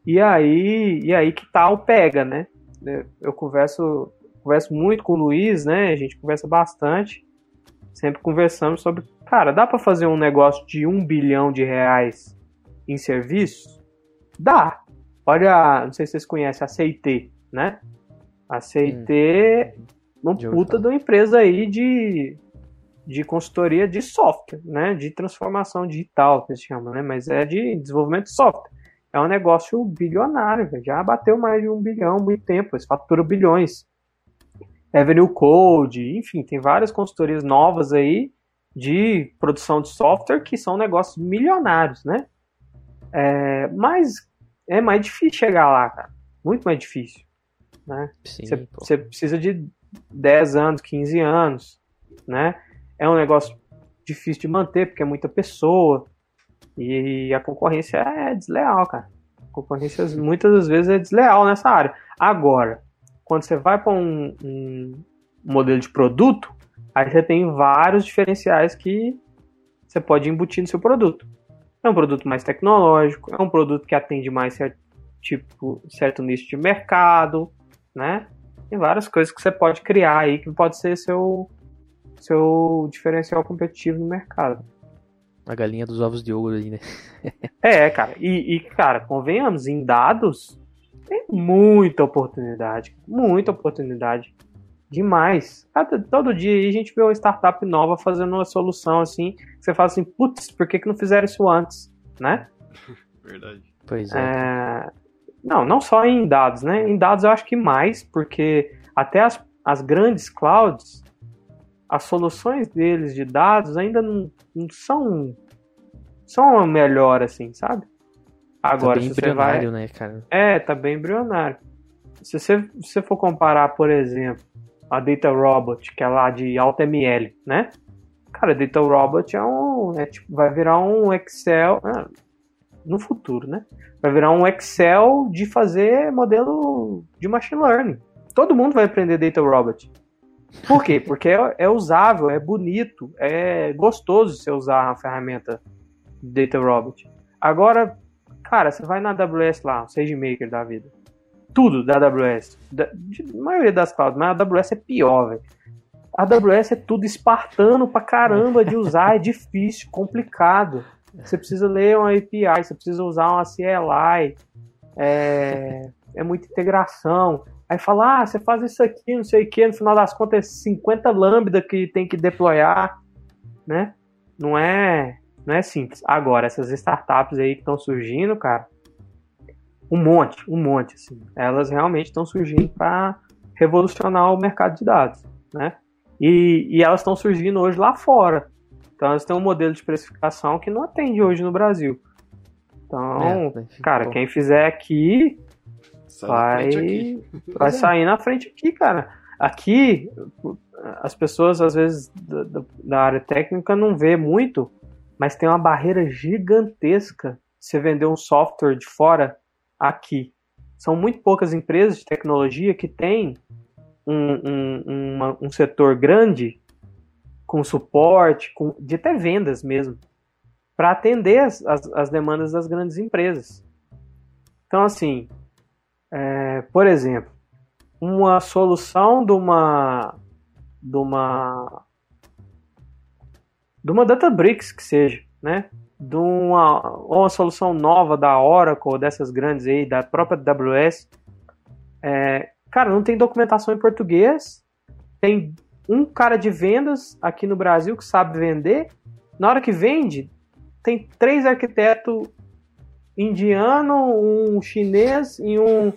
E aí, e aí que tal pega, né? Eu converso, converso muito com o Luiz, né? A gente conversa bastante. Sempre conversamos sobre, cara, dá para fazer um negócio de um bilhão de reais em serviços? Dá. Olha, não sei se vocês conhecem a CIT, né? A CIT, hum. uma puta de uma empresa aí de, de consultoria de software, né? De transformação digital, que se chama, né? Mas é de desenvolvimento de software é um negócio bilionário, já bateu mais de um bilhão há muito tempo, eles faturam bilhões. Avenue Code, enfim, tem várias consultorias novas aí de produção de software que são negócios milionários, né? É, mas é mais difícil chegar lá, cara. Muito mais difícil. Né? Você precisa de 10 anos, 15 anos, né? É um negócio difícil de manter, porque é muita pessoa. E a concorrência é desleal, cara. A concorrência muitas das vezes é desleal nessa área. Agora, quando você vai para um, um, modelo de produto, aí você tem vários diferenciais que você pode embutir no seu produto. É um produto mais tecnológico, é um produto que atende mais certo tipo, certo nicho de mercado, né? Tem várias coisas que você pode criar aí que pode ser seu seu diferencial competitivo no mercado. A galinha dos ovos de ouro ali, né? (laughs) é, cara. E, e, cara, convenhamos, em dados tem muita oportunidade. Muita oportunidade. Demais. Cada, todo dia aí a gente vê uma startup nova fazendo uma solução assim. Você fala assim, putz, por que, que não fizeram isso antes? Né? (laughs) Verdade. Pois é. é. Não, não só em dados, né? Em dados eu acho que mais, porque até as, as grandes clouds as soluções deles de dados ainda não, não são são melhor assim, sabe? Agora, tá bem se você vai, né, cara? É, tá bem embrionário. Se você, se você for comparar, por exemplo, a Data Robot, que é lá de alta ML, né? Cara, Data Robot é um, é tipo, vai virar um Excel ah, no futuro, né? Vai virar um Excel de fazer modelo de machine learning. Todo mundo vai aprender Data Robot. Por quê? Porque é, é, usável, é bonito, é gostoso você usar a ferramenta Data Robot. Agora, cara, você vai na AWS lá, SageMaker da vida. Tudo da AWS. Da, maioria das clouds, mas a AWS é pior, velho. A AWS é tudo espartano pra caramba de usar, é difícil, complicado. Você precisa ler uma API, você precisa usar uma CLI, é, é muita integração. Aí fala, ah, você faz isso aqui, não sei o que, no final das contas é 50 lambda que tem que deployar, né? Não é, não é simples. Agora, essas startups aí que estão surgindo, cara, um monte, um monte, assim, elas realmente estão surgindo para revolucionar o mercado de dados, né? E, e elas estão surgindo hoje lá fora. Então elas têm um modelo de precificação que não atende hoje no Brasil. Então, é, cara, quem fizer aqui Sai vai, vai sair na frente aqui, cara. Aqui, as pessoas, às vezes, da, da área técnica não vê muito, mas tem uma barreira gigantesca você vender um software de fora aqui. São muito poucas empresas de tecnologia que têm um, um, uma, um setor grande com suporte, com, de até vendas mesmo, para atender as, as, as, demandas das grandes empresas. Então, assim, é, por exemplo, uma solução de uma de uma de uma Databricks que seja, né? De uma, uma solução nova da Oracle, dessas grandes aí, da própria AWS. É, cara, não tem documentação em português. Tem um cara de vendas aqui no Brasil que sabe vender. Na hora que vende, tem três arquitetos indiano, um chinês e um,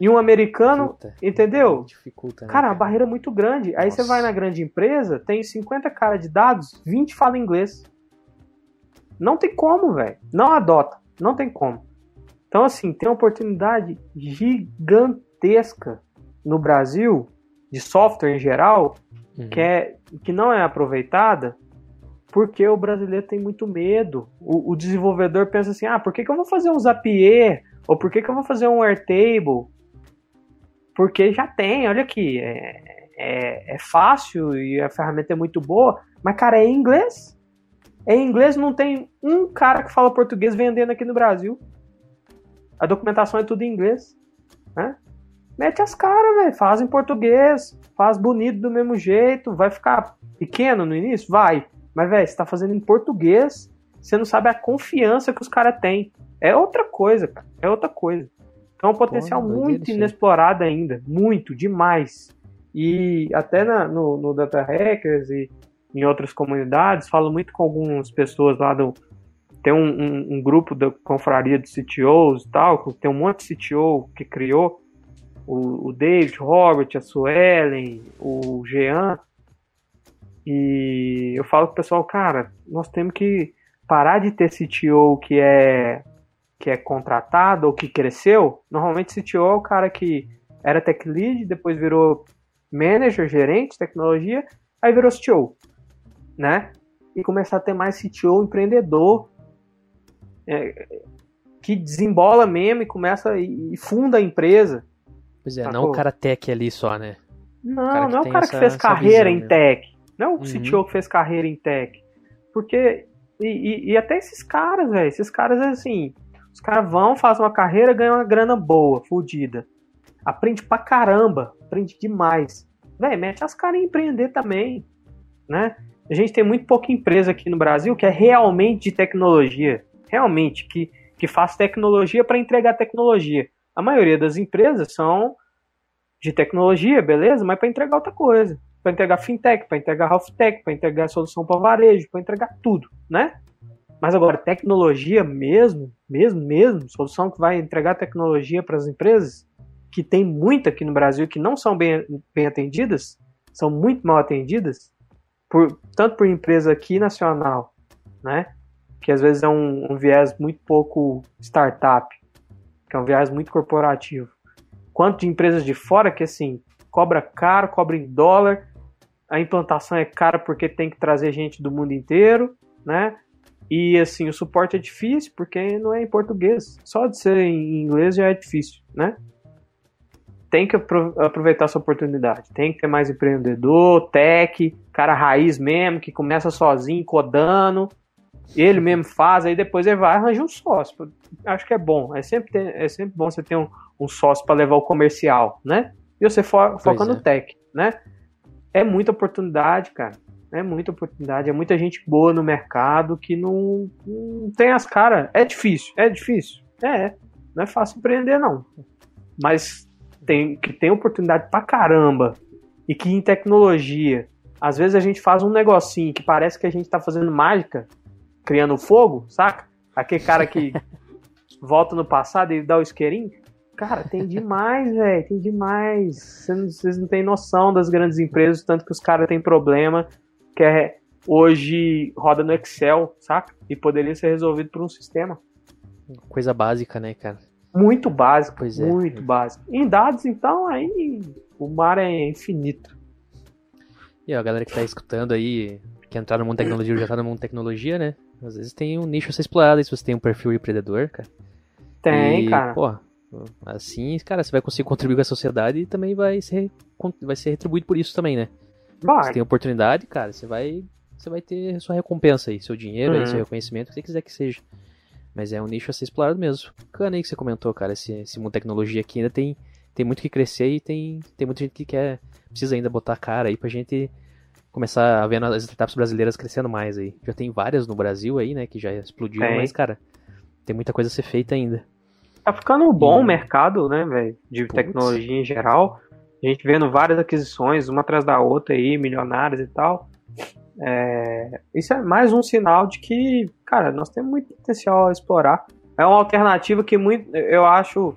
e um americano, Puta, entendeu? Dificulta, né, cara, a barreira é muito grande. Nossa. Aí você vai na grande empresa, tem 50 cara de dados, 20 falam inglês. Não tem como, velho. Não adota. Não tem como. Então, assim, tem uma oportunidade gigantesca no Brasil, de software em geral, uhum. que, é, que não é aproveitada porque o brasileiro tem muito medo. O, o desenvolvedor pensa assim: ah, por que, que eu vou fazer um Zapier? Ou por que, que eu vou fazer um Airtable? Porque já tem, olha aqui, é, é, é fácil e a ferramenta é muito boa, mas, cara, é em inglês. É em inglês, não tem um cara que fala português vendendo aqui no Brasil. A documentação é tudo em inglês. Né? Mete as caras, velho. Faz em português. Faz bonito do mesmo jeito. Vai ficar pequeno no início? Vai. Mas, velho, você tá fazendo em português. Você não sabe a confiança que os caras têm. É outra coisa, cara. É outra coisa. Então, é um potencial Pô, muito inexplorado ainda. Muito, demais. E até na, no, no Data Hackers e em outras comunidades, falo muito com algumas pessoas lá do, tem um, um, um, grupo da confraria de CTOs e tal, tem um monte de CTO que criou, o, o David, Robert, a Suelen, o Jean, e eu falo pro pessoal, cara, nós temos que parar de ter CTO que é que é contratado ou que cresceu. Normalmente CTO é o cara que era tech lead, depois virou manager, gerente de tecnologia, aí virou CTO, né? E começar a ter mais CTO empreendedor é, que desembola mesmo e começa e, e funda a empresa. Pois é, não o cara tech ali só, né? Não, não é o cara que fez carreira em né? tech. Não é o uhum. CTO que fez carreira em tech. Porque. E, e, e até esses caras, velho. Esses caras, assim. Os caras vão, fazem uma carreira, ganham uma grana boa, fodida. Aprende pra caramba. Aprende demais. Velho, mete as caras em empreender também. Né? A gente tem muito pouca empresa aqui no Brasil que é realmente de tecnologia realmente que, que faz tecnologia para entregar tecnologia. A maioria das empresas são de tecnologia, beleza, mas para entregar outra coisa. Para entregar fintech, para entregar health tech, para entregar solução para varejo, para entregar tudo, né? Mas agora, tecnologia mesmo, mesmo, mesmo, solução que vai entregar tecnologia para as empresas, que tem muita aqui no Brasil que não são bem, bem atendidas, são muito mal atendidas, por, tanto por empresa aqui nacional, né? que às vezes é um, um viés muito pouco startup, que é um viés muito corporativo. Quanto de empresas de fora que assim cobra caro, cobra em dólar, a implantação é cara porque tem que trazer gente do mundo inteiro, né? E assim, o suporte é difícil porque não é em português. Só de ser em inglês já é difícil, né? Tem que aproveitar essa oportunidade. Tem que ter mais empreendedor, tech, cara raiz mesmo, que começa sozinho, codando, ele mesmo faz, aí depois ele vai arranjar um sócio. Acho que é bom. É sempre, é sempre bom você ter um, um sócio para levar o comercial, né? E você fo foca no é. tech, né? É muita oportunidade, cara. É muita oportunidade. É muita gente boa no mercado que não, não tem as caras. É difícil, é difícil. É, não é fácil empreender, não. Mas tem que tem oportunidade pra caramba. E que em tecnologia, às vezes a gente faz um negocinho que parece que a gente tá fazendo mágica criando fogo, saca? Aquele cara que (laughs) volta no passado e dá o isqueirinho. Cara, tem demais, velho, tem demais. Vocês não têm noção das grandes empresas, tanto que os caras têm problema, que é hoje roda no Excel, saca? E poderia ser resolvido por um sistema. Coisa básica, né, cara? Muito básico, pois é. muito básico. Em dados, então, aí o mar é infinito. E ó, a galera que tá escutando aí, que entrar no mundo tecnologia ou já tá no mundo tecnologia, né? Às vezes tem um nicho a ser explorado, se você tem um perfil empreendedor, cara. Tem, e, cara. Pô, assim, cara, você vai conseguir contribuir com a sociedade e também vai ser, vai ser retribuído por isso também, né? Vai. Você tem oportunidade, cara, você vai, você vai ter sua recompensa aí, seu dinheiro, uhum. aí, seu reconhecimento, o que você quiser que seja. Mas é um nicho a ser explorado mesmo. Bacana aí que você comentou, cara, esse, esse mundo de tecnologia aqui ainda tem, tem muito que crescer e tem, tem muita gente que quer, precisa ainda botar a cara aí pra gente começar a ver as startups brasileiras crescendo mais aí. Já tem várias no Brasil aí, né, que já explodiram, mas, cara, tem muita coisa a ser feita ainda. Tá ficando um bom e... mercado, né, velho, de Puts. tecnologia em geral. A gente vendo várias aquisições, uma atrás da outra aí, milionárias e tal. É... Isso é mais um sinal de que, cara, nós temos muito potencial a explorar. É uma alternativa que muito, eu acho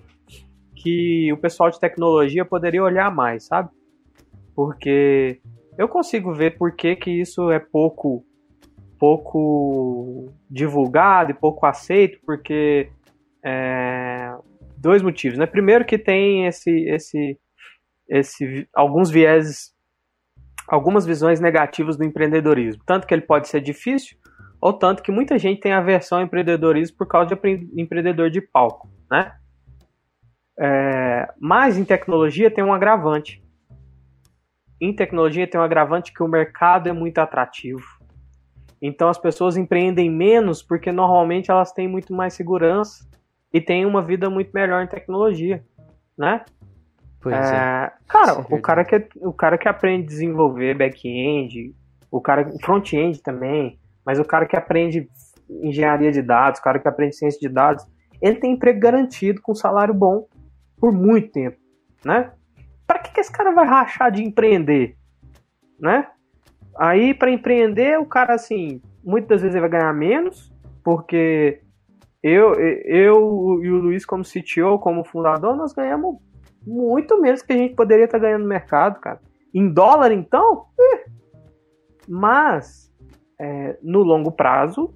que o pessoal de tecnologia poderia olhar mais, sabe? Porque eu consigo ver por que, que isso é pouco pouco divulgado e pouco aceito, porque é, dois motivos, né? Primeiro que tem esse esse esse alguns vieses algumas visões negativas do empreendedorismo. Tanto que ele pode ser difícil, ou tanto que muita gente tem aversão ao empreendedorismo por causa de empreendedor de palco, né? É, mas em tecnologia tem um agravante. Em tecnologia tem um agravante que o mercado é muito atrativo. Então as pessoas empreendem menos porque normalmente elas têm muito mais segurança e têm uma vida muito melhor em tecnologia, né? Pois é. é. Cara, é o cara que o cara que aprende a desenvolver back-end, o cara front-end também, mas o cara que aprende engenharia de dados, o cara que aprende ciência de dados, ele tem emprego garantido com salário bom por muito tempo, né? Para que, que esse cara vai rachar de empreender, né? Aí para empreender o cara assim, muitas vezes ele vai ganhar menos, porque eu, eu e o Luiz como CTO, como fundador, nós ganhamos muito menos que a gente poderia estar ganhando no mercado, cara. Em dólar, então? Mas, é, no longo prazo,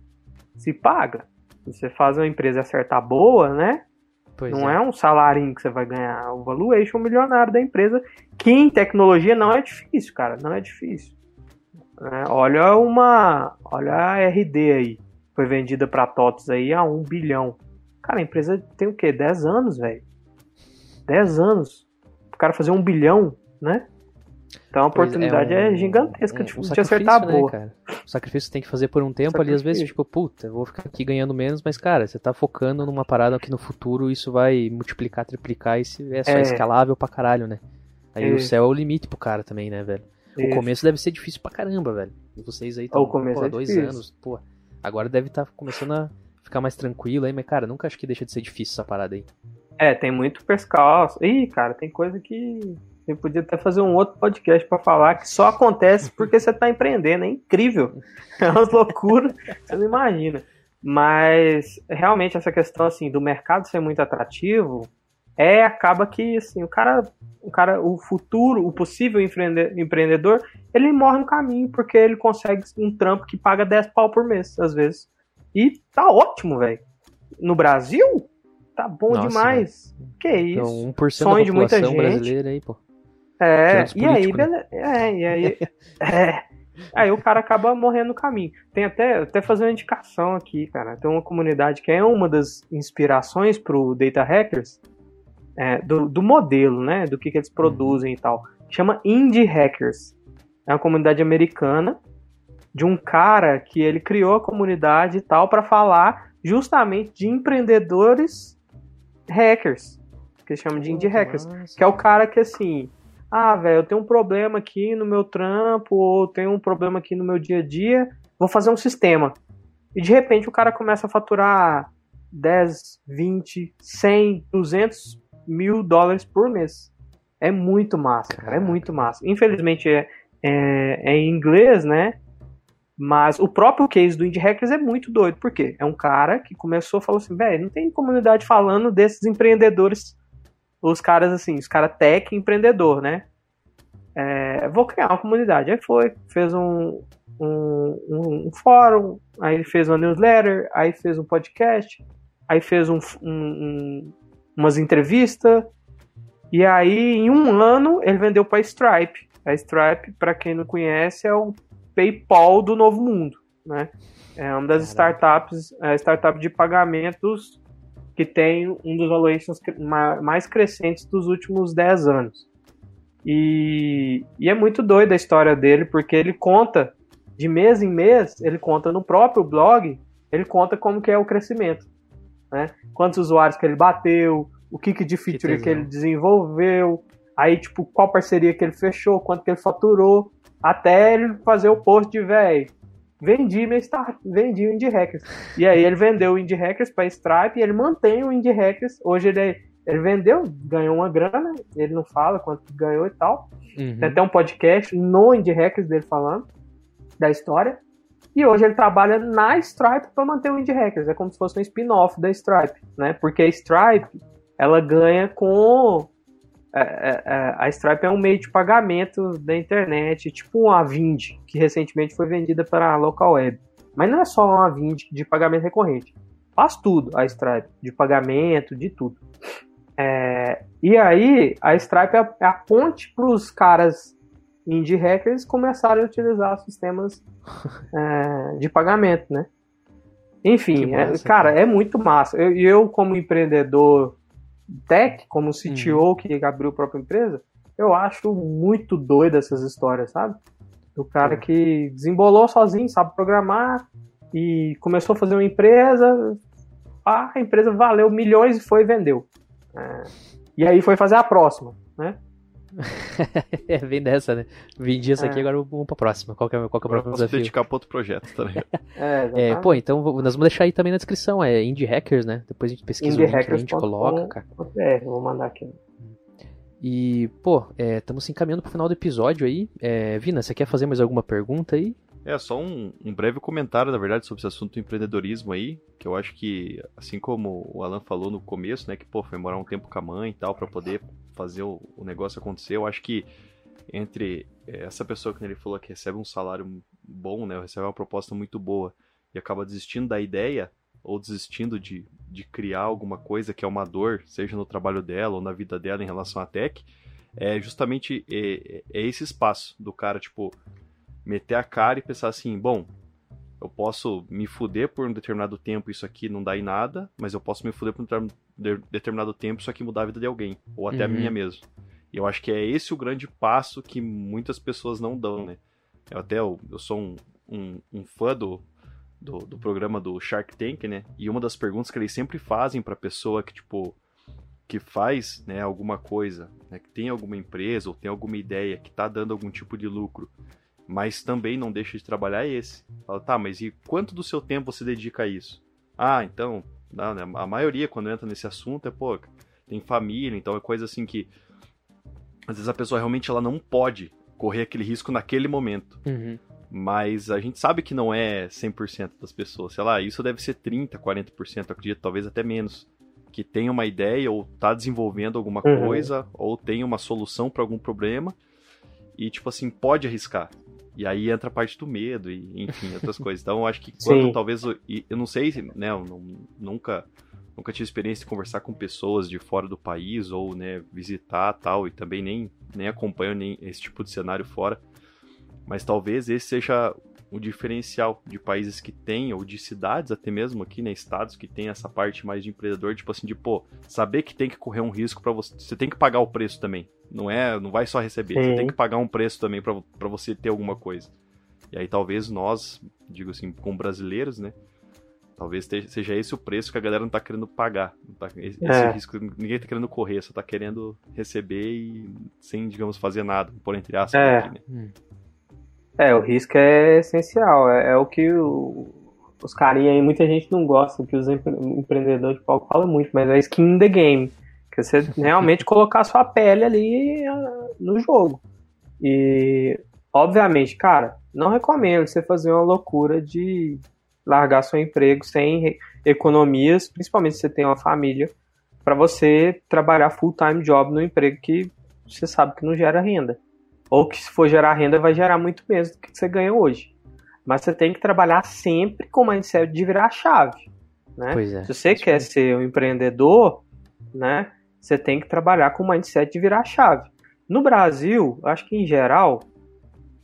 se paga. Você faz uma empresa acertar boa, né? Pois não é. é. um salário que você vai ganhar. O valuation milionário da empresa, que em tecnologia não é difícil, cara. Não é difícil. É, olha uma. Olha a RD aí. Foi vendida para TOTS aí a 1 bilhão. Cara, a empresa tem o quê? 10 anos, velho. 10 anos. O cara fazer um bilhão, né? Então a oportunidade é, um, é gigantesca um, um de, acertar a né, boa. Né, o sacrifício tem que fazer por um tempo ali, às vezes, tipo, puta, eu vou ficar aqui ganhando menos, mas, cara, você tá focando numa parada que no futuro isso vai multiplicar, triplicar e é só é. escalável pra caralho, né? Aí o céu é o limite pro cara também, né, velho? O começo deve ser difícil pra caramba, velho. E vocês aí estão é dois difícil. anos, pô. Agora deve estar tá começando a ficar mais tranquilo aí, mas, cara, nunca acho que deixa de ser difícil essa parada aí. É, tem muito pescalço. Ih, cara, tem coisa que você podia até fazer um outro podcast para falar que só acontece porque você tá empreendendo. É incrível. (laughs) É uma loucura. Você não imagina. Mas realmente essa questão assim do mercado ser muito atrativo é acaba que assim o cara, o cara, o futuro, o possível empreendedor, ele morre no caminho porque ele consegue um trampo que paga 10 pau por mês às vezes. E tá ótimo, velho. No Brasil, Tá bom Nossa, demais. Véio. Que isso. Então, 1% Sonho da de muita gente. brasileira aí, pô. É, e aí, né? beleza. É, e aí. (laughs) é. Aí o cara acaba morrendo no caminho. Tem até, até fazer uma indicação aqui, cara. Tem uma comunidade que é uma das inspirações pro Data Hackers, é, do, do modelo, né? Do que, que eles produzem e tal. Chama Indie Hackers. É uma comunidade americana de um cara que ele criou a comunidade e tal para falar justamente de empreendedores hackers, que chamam de indie hackers, que é o cara que assim, ah, velho, eu tenho um problema aqui no meu trampo, ou tenho um problema aqui no meu dia a dia, vou fazer um sistema. E de repente o cara começa a faturar 10, 20, 100, 200 mil dólares por mês. É muito massa, cara, é muito massa. Infelizmente é, é, é em inglês, né? Mas o próprio case do Indie Hackers é muito doido, porque é um cara que começou falou assim, velho, não tem comunidade falando desses empreendedores, os caras assim, os caras tech empreendedor, né? É, vou criar uma comunidade. Aí foi, fez um, um, um, um, fórum, aí fez uma newsletter, aí fez um podcast, aí fez um, um umas entrevistas, e aí em um ano ele vendeu para Stripe. A Stripe, para quem não conhece, é o PayPal do novo mundo, né? É uma das startups, é, startup de pagamentos que tem um dos valuations mais crescentes dos últimos 10 anos. E, e é muito doida a história dele, porque ele conta, de mês em mês, ele conta no próprio blog, ele conta como que é o crescimento. Né? Quantos usuários que ele bateu, o que, que de feature que, que ele desenvolveu, aí, tipo, qual parceria que ele fechou, quanto que ele faturou. Até ele fazer o post de, velho, vendi meu start, vendi o Indie Hackers. E aí ele vendeu o Indie Hackers para Stripe e ele mantém o Indie Hackers. Hoje ele, ele vendeu, ganhou uma grana, ele não fala quanto ganhou e tal. Uhum. Tem até um podcast no Indie Hackers dele falando da história. E hoje ele trabalha na Stripe para manter o Indie Hackers. É como se fosse um spin-off da Stripe, né? Porque a Stripe, ela ganha com é, é, é, a Stripe é um meio de pagamento da internet, tipo uma Vind, que recentemente foi vendida para a local web. Mas não é só uma Vind de pagamento recorrente. Faz tudo a Stripe, de pagamento, de tudo. É, e aí, a Stripe é a ponte para os caras indie hackers começaram a utilizar sistemas (laughs) é, de pagamento, né? Enfim, massa, é, cara, é muito massa. E eu, eu, como empreendedor tech, como CTO uhum. que abriu a própria empresa, eu acho muito doido essas histórias, sabe? Do cara que desembolou sozinho, sabe programar e começou a fazer uma empresa, a empresa valeu milhões e foi e vendeu. É, e aí foi fazer a próxima, né? É, (laughs) vem dessa, né? Vendi essa aqui, é. agora vamos pra próxima. Qual que é, qual que é o próximo desafio? dedicar pra outro projeto, tá ligado? (laughs) é, é, pô, então nós vamos deixar aí também na descrição, é Indie Hackers, né? Depois a gente pesquisa Indie o link, a gente coloca, cara. É, vou mandar aqui. E, pô, estamos é, se encaminhando pro final do episódio aí. É, Vina, você quer fazer mais alguma pergunta aí? É, só um, um, breve comentário, na verdade, sobre esse assunto do empreendedorismo aí, que eu acho que, assim como o Alan falou no começo, né, que, pô, foi morar um tempo com a mãe e tal, para poder fazer o, o, negócio acontecer, eu acho que entre é, essa pessoa que ele falou que recebe um salário bom, né, recebe uma proposta muito boa e acaba desistindo da ideia, ou desistindo de, de criar alguma coisa que é uma dor, seja no trabalho dela ou na vida dela em relação à tech, é justamente é, é esse espaço do cara, tipo, meter a cara e pensar assim, bom, eu posso me fuder por um determinado tempo isso aqui não dá em nada, mas eu posso me fuder por um determinado tempo isso aqui mudar a vida de alguém, ou até uhum. a minha mesmo. E eu acho que é esse o grande passo que muitas pessoas não dão, né? Eu até eu, eu sou um, um, um fã do, do, do, programa do Shark Tank, né? E uma das perguntas que eles sempre fazem pra pessoa que, tipo, que faz né, alguma coisa, né, que tem alguma empresa ou tem alguma ideia que tá dando algum tipo de lucro mas também não deixa de trabalhar esse. Fala, tá, mas e quanto do seu tempo você dedica a isso? Ah, então, não, né? a maioria quando entra nesse assunto é, pô, tem família, então é coisa assim que às vezes a pessoa realmente ela não pode correr aquele risco naquele momento. Uhum. Mas a gente sabe que não é 100% das pessoas. Sei lá, isso deve ser 30, 40%, acredito, talvez até menos. Que tem uma ideia ou tá desenvolvendo alguma uhum. coisa ou tem uma solução para algum problema e, tipo assim, pode arriscar. E aí entra a parte do medo e, enfim, outras coisas. Então, eu acho que quando Sim. talvez. Eu não sei, né? Eu não, nunca, nunca tive experiência de conversar com pessoas de fora do país ou, né, visitar tal. E também nem, nem acompanho nem esse tipo de cenário fora. Mas talvez esse seja o diferencial de países que têm, ou de cidades até mesmo aqui, né, estados que tem essa parte mais de empreendedor, tipo assim, de, pô, saber que tem que correr um risco para você, você tem que pagar o preço também. Não é, não vai só receber, Sim. você tem que pagar um preço também para você ter alguma coisa. E aí talvez nós, digo assim, como brasileiros, né, talvez seja esse o preço que a galera não tá querendo pagar. Tá, esse é. risco ninguém tá querendo correr, só tá querendo receber e sem, digamos, fazer nada, por entre aspas é. aqui, né? Hum. É, o risco é essencial. É, é o que o, os carinha aí, muita gente não gosta, que os empre, empreendedores de palco falam muito, mas é skin in the game. Que você (laughs) realmente colocar sua pele ali uh, no jogo. E, obviamente, cara, não recomendo você fazer uma loucura de largar seu emprego sem economias, principalmente se você tem uma família, para você trabalhar full time job no emprego que você sabe que não gera renda. Ou que se for gerar renda, vai gerar muito menos do que você ganha hoje. Mas você tem que trabalhar sempre com o mindset de virar a chave. Né? É, se você quer ser um empreendedor, né, você tem que trabalhar com o mindset de virar a chave. No Brasil, acho que em geral,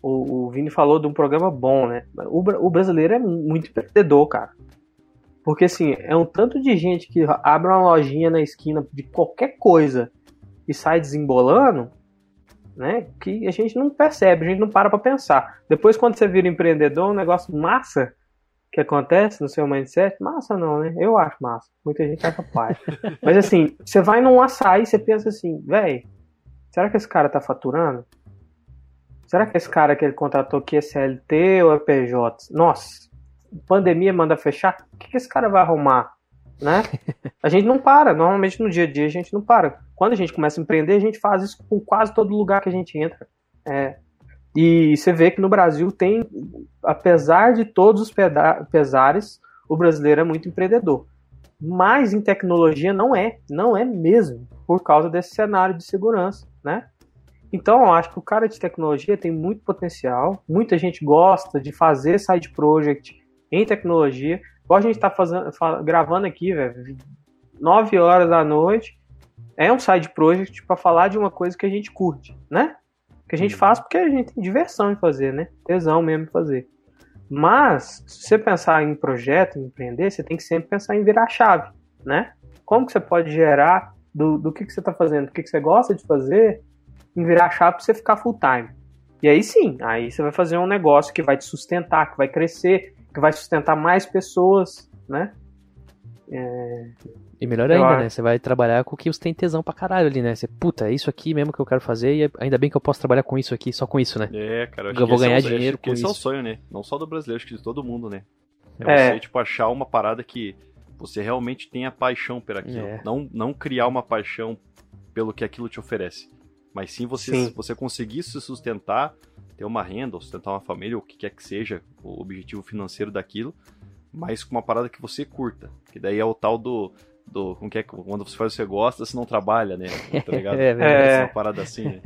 o, o Vini falou de um programa bom, né? O, o brasileiro é muito empreendedor, cara. Porque assim, é um tanto de gente que abre uma lojinha na esquina de qualquer coisa e sai desembolando né? Que a gente não percebe, a gente não para para pensar. Depois, quando você vira empreendedor, um negócio massa que acontece no seu mindset, massa não, né? Eu acho massa. Muita gente acha pai. (laughs) Mas assim, você vai num açaí e você pensa assim, velho, será que esse cara tá faturando? Será que esse cara que ele contratou aqui é CLT ou é PJ? Nossa, pandemia manda fechar, o que, que esse cara vai arrumar? Né? A gente não para, normalmente no dia a dia a gente não para. Quando a gente começa a empreender, a gente faz isso com quase todo lugar que a gente entra. É, e você vê que no Brasil tem, apesar de todos os pesares, o brasileiro é muito empreendedor. Mas em tecnologia não é, não é mesmo, por causa desse cenário de segurança, né? Então, eu acho que o cara de tecnologia tem muito potencial, muita gente gosta de fazer side project em tecnologia, Igual a gente tá fazendo, gravando aqui, velho, 9 horas da noite. É um side project para falar de uma coisa que a gente curte, né? Que a gente uhum. faz porque a gente tem diversão em fazer, né? Tesão mesmo em fazer. Mas, se você pensar em projeto, em empreender, você tem que sempre pensar em virar chave, né? Como que você pode gerar do, do que, que você está fazendo, do que, que você gosta de fazer, em virar chave para você ficar full time. E aí sim, aí você vai fazer um negócio que vai te sustentar, que vai crescer, que vai sustentar mais pessoas, né? É... E melhor ainda, né? Você vai trabalhar com o que você tem tesão pra caralho ali, né? Você, puta, é isso aqui mesmo que eu quero fazer e ainda bem que eu posso trabalhar com isso aqui, só com isso, né? É, cara. Eu, eu vou ganhar é, dinheiro com esse isso. Esse é o sonho, né? Não só do brasileiro, acho que de todo mundo, né? É, é. você, tipo, achar uma parada que você realmente tenha paixão por aquilo. É. Não, não criar uma paixão pelo que aquilo te oferece. Mas sim você, sim. você conseguir se sustentar, ter uma renda, ou sustentar uma família, ou o que quer que seja o objetivo financeiro daquilo, mas com uma parada que você curta. Que daí é o tal do. do como que é, quando você faz o que você gosta, você não trabalha, né? (laughs) Tá ligado? é, é, é uma parada assim, né?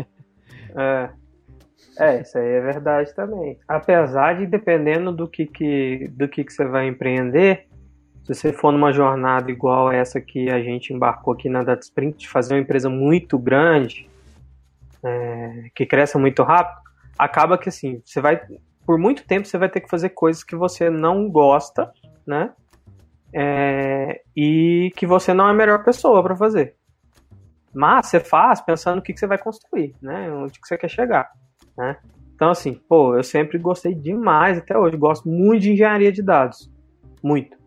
É. É, isso aí é verdade também. Apesar de, dependendo do que, que, do que, que você vai empreender, se você for numa jornada igual essa que a gente embarcou aqui na Data Sprint, de fazer uma empresa muito grande, é, que cresça muito rápido, acaba que assim, você vai, por muito tempo você vai ter que fazer coisas que você não gosta, né? É, e que você não é a melhor pessoa para fazer. Mas você faz pensando no que, que você vai construir, né? Onde que você quer chegar, né? Então, assim, pô, eu sempre gostei demais, até hoje, gosto muito de engenharia de dados. Muito.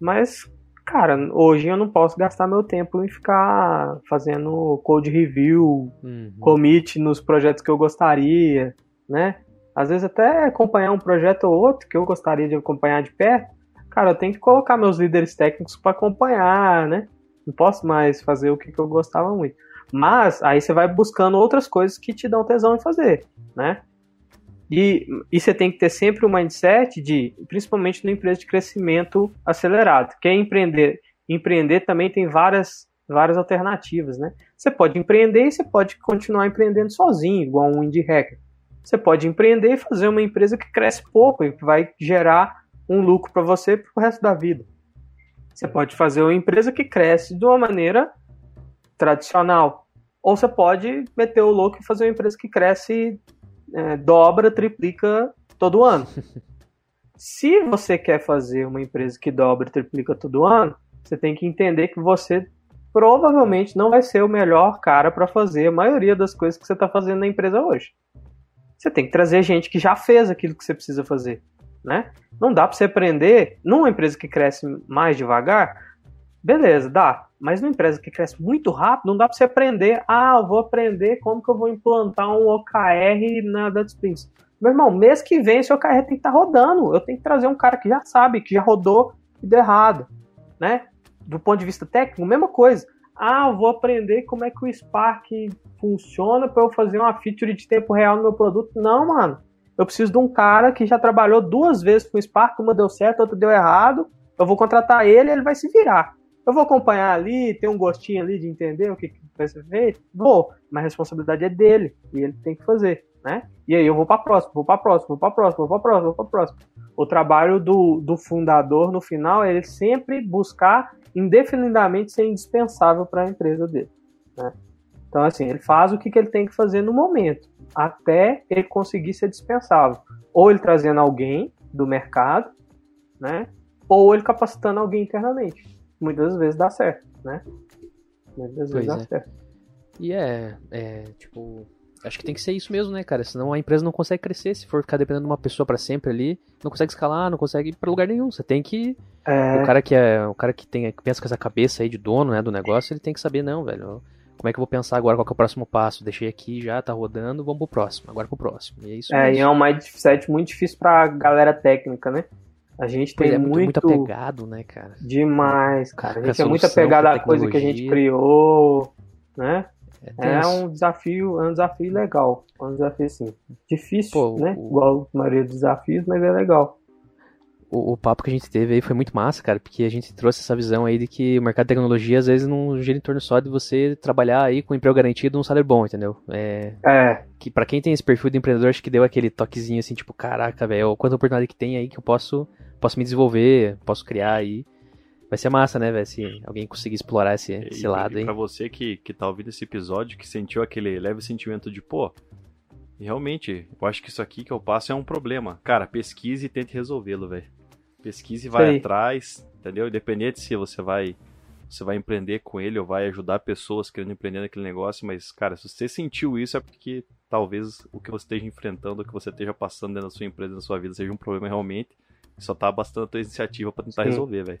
Mas, cara, hoje eu não posso gastar meu tempo em ficar fazendo code review, uhum. commit nos projetos que eu gostaria, né? Às vezes até acompanhar um projeto ou outro que eu gostaria de acompanhar de perto, cara, eu tenho que colocar meus líderes técnicos para acompanhar, né? Não posso mais fazer o que, que eu gostava muito. Mas aí você vai buscando outras coisas que te dão tesão em fazer, né? E, e você tem que ter sempre o um mindset de, principalmente numa empresa de crescimento acelerado. Quer empreender? Empreender também tem várias, várias alternativas, né? Você pode empreender e você pode continuar empreendendo sozinho, igual um indie hacker. Você pode empreender e fazer uma empresa que cresce pouco e que vai gerar um lucro para você para o resto da vida. Você pode fazer uma empresa que cresce de uma maneira tradicional. Ou você pode meter o louco e fazer uma empresa que cresce é, dobra, triplica todo ano. (laughs) Se você quer fazer uma empresa que dobra e triplica todo ano, você tem que entender que você provavelmente não vai ser o melhor cara para fazer a maioria das coisas que você está fazendo na empresa hoje. Você tem que trazer gente que já fez aquilo que você precisa fazer, né? Não dá para você aprender numa empresa que cresce mais devagar, beleza, dá. Mas numa empresa que cresce muito rápido, não dá para você aprender. Ah, eu vou aprender como que eu vou implantar um OKR na DataSprints. Meu irmão, mês que vem esse OKR tem que estar tá rodando. Eu tenho que trazer um cara que já sabe, que já rodou e deu errado. Né? Do ponto de vista técnico, mesma coisa. Ah, eu vou aprender como é que o Spark funciona para eu fazer uma feature de tempo real no meu produto. Não, mano. Eu preciso de um cara que já trabalhou duas vezes com o Spark, uma deu certo, outra deu errado. Eu vou contratar ele ele vai se virar. Eu vou acompanhar ali, ter um gostinho ali de entender o que, que vai ser feito? Vou, mas a responsabilidade é dele e ele tem que fazer, né? E aí eu vou para próxima, vou para próxima, vou para próxima, vou para próxima, vou para próxima. O trabalho do, do fundador no final é ele sempre buscar indefinidamente ser indispensável para a empresa dele, né? Então assim, ele faz o que, que ele tem que fazer no momento, até ele conseguir ser dispensável. Ou ele trazendo alguém do mercado, né? Ou ele capacitando alguém internamente muitas vezes dá certo, né? Muitas vezes dá é. certo. E é, é, tipo, acho que tem que ser isso mesmo, né, cara? Senão a empresa não consegue crescer. Se for ficar dependendo de uma pessoa para sempre ali, não consegue escalar, não consegue ir pra lugar nenhum. Você tem que. É... O cara que é. O cara que tem que pensa com essa cabeça aí de dono, né, do negócio, ele tem que saber, não, velho. Como é que eu vou pensar agora qual é o próximo passo? Deixei aqui já, tá rodando, vamos pro próximo. Agora pro próximo. E é isso. É, mesmo. e é um mindset muito difícil pra galera técnica, né? A gente tem é muito, muito, apegado, né, cara? Demais, cara. A gente é muito apegado à coisa que a gente criou, né? É, é um desafio, é um desafio legal. É um desafio assim. Difícil, Pô, né? O... Igual a maioria dos desafios, mas é legal. O, o, papo que a gente teve aí foi muito massa, cara, porque a gente trouxe essa visão aí de que o mercado de tecnologia às vezes não gira em torno só de você trabalhar aí com um emprego garantido e um salário bom, entendeu? É. é. Que para quem tem esse perfil de empreendedor, acho que deu aquele toquezinho assim, tipo, caraca, velho, quanta oportunidade que tem aí que eu posso posso me desenvolver, posso criar aí. Vai ser massa, né, velho? Se alguém conseguir explorar esse, esse lado aí. Pra você que, que tá ouvindo esse episódio, que sentiu aquele leve sentimento de, pô, E realmente, eu acho que isso aqui que eu passo é um problema. Cara, pesquise e tente resolvê-lo, velho. Pesquise e vai Sei. atrás, entendeu? Independente se você vai você vai empreender com ele ou vai ajudar pessoas querendo empreender naquele negócio, mas, cara, se você sentiu isso é porque talvez o que você esteja enfrentando, o que você esteja passando dentro da sua empresa, na sua vida, seja um problema realmente. E só tá bastando a tua iniciativa para tentar Sim. resolver, velho.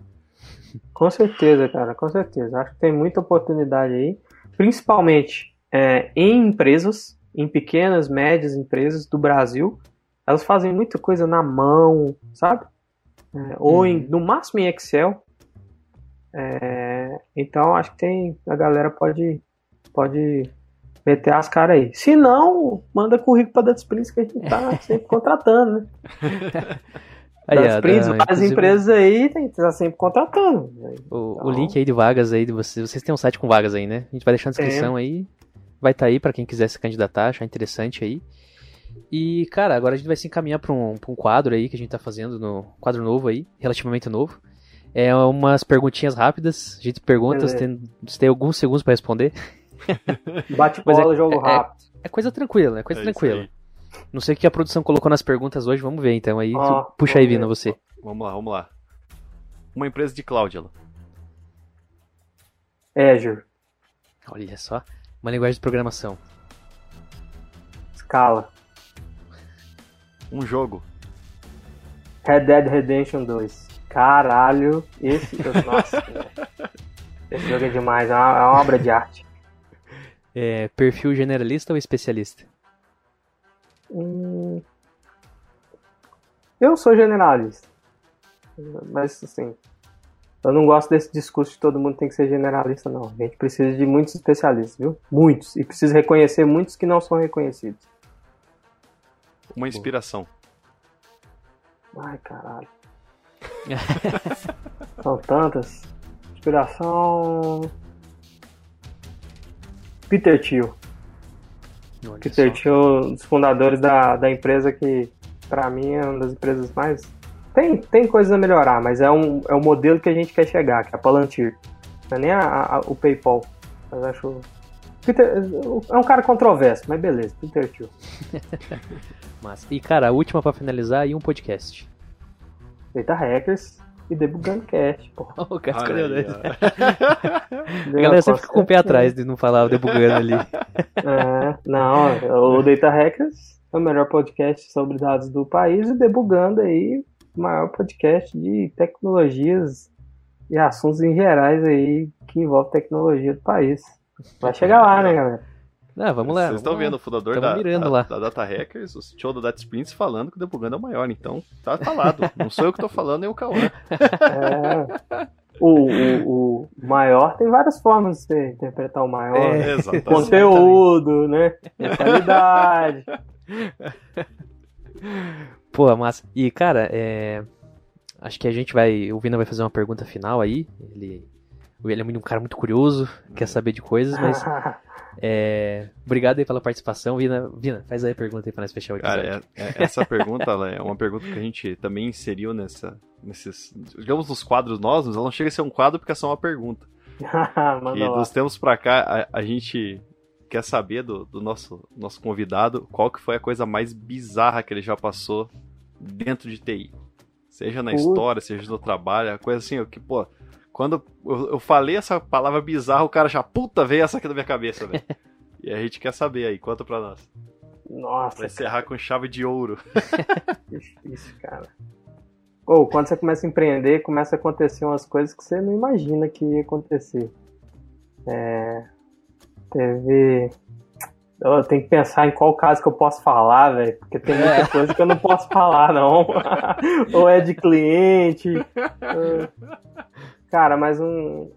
Com certeza, cara, com certeza. Acho que tem muita oportunidade aí, principalmente é, em empresas, em pequenas, médias empresas do Brasil. Elas fazem muita coisa na mão, sabe? É, ou em, uhum. no máximo em Excel. É, então acho que tem. A galera pode, pode meter as caras aí. Se não, manda currículo para Data Sprints que a gente tá (laughs) sempre contratando, né? (laughs) Aí, das várias empresas aí tem tá sempre contratando. Né? O, então... o, link aí de vagas aí de vocês. Vocês têm um site com vagas aí, né? A gente vai deixar na descrição aí. Vai estar tá aí para quem quiser se candidatar, achar interessante aí. E, cara, agora a gente vai se encaminhar para um, um quadro aí que a gente tá fazendo no quadro novo aí, relativamente novo. É umas perguntinhas rápidas. A gente pergunta, você tem, você tem alguns segundos para responder. (laughs) Bate bola, é, jogo é, rápido. É, é, coisa tranquila, é coisa é tranquila. Não sei o que a produção colocou nas perguntas hoje, vamos ver então. Aí, oh, puxa aí, Vina, você. Vamos lá, vamos lá. Uma empresa de cloud, ela. Azure. Olha só. Uma linguagem de programação. Scala. Um jogo. Red Dead Redemption 2. Caralho, esse. (laughs) Nossa, esse jogo é demais, é uma, é uma obra de arte. É, perfil generalista ou especialista? Hum, eu sou generalista. Mas assim, eu não gosto desse discurso de todo mundo tem que ser generalista, não. A gente precisa de muitos especialistas, viu? Muitos. E precisa reconhecer muitos que não são reconhecidos. Uma inspiração. Ai, caralho. são tantas. Inspiração. Peter Thiel. Olha Peter Thiel, um dos fundadores da, da empresa que, para mim, é uma das empresas mais. Tem, tem coisas a melhorar, mas é um, é um modelo que a gente quer chegar, que é a Palantir. Não é nem a, a, o PayPal. Mas acho. Peter, é um cara controverso, mas beleza, Peter Thiel. (laughs) Mas, e cara, a última para finalizar e um podcast. Data Hackers, e debugando cast, pô. (laughs) O cara escolheu dois. (laughs) a galera sempre fica com o pé atrás de não falar o debugando ali. É, não, o Data Hackers é o melhor podcast sobre dados do país e debugando aí o maior podcast de tecnologias e assuntos em gerais aí que envolve tecnologia do país. Vai chegar lá, né, galera? Ah, vamos lá. Vocês estão vendo o fundador da, da, da, Data Hackers, o show da Data Sprints, falando que o debugando é o maior. Então, tá falado. Não sou eu que tô falando, nem o Cauã. É. O, o, o, maior tem várias formas de você interpretar o maior. É, exatamente. Conteúdo, né? Qualidade. Pô, massa. E, cara, é... acho que a gente vai. O Vina vai fazer uma pergunta final aí. Ele, ele é um cara muito curioso, quer saber de coisas, mas. (laughs) É, obrigado aí pela participação. Vina, Vina, faz aí a pergunta aí pra nós fechar o episódio. Cara, é, é, essa pergunta é uma pergunta que a gente também inseriu nessa, nesses, digamos, nos quadros nossos. Ela não chega a ser um quadro porque é só uma pergunta. (laughs) e dos tempos pra cá, a, a gente quer saber do, do, nosso, nosso convidado qual que foi a coisa mais bizarra que ele já passou dentro de TI. Seja na história, seja no trabalho, a coisa assim, que, pô, quando eu, eu, falei essa palavra bizarra, o cara já, puta, veio essa aqui na minha cabeça, velho. (laughs) e a gente quer saber aí, conta pra nós. Nossa. Vai encerrar com chave de ouro. (laughs) Difícil, cara. Ou quando você começa a empreender, começa a acontecer umas coisas que você não imagina que ia acontecer. É... Teve. Eu tenho que pensar em qual caso que eu posso falar, velho. Porque tem muita é. coisa que eu não posso falar, não. (laughs) Ou é de cliente. Cara, mas um.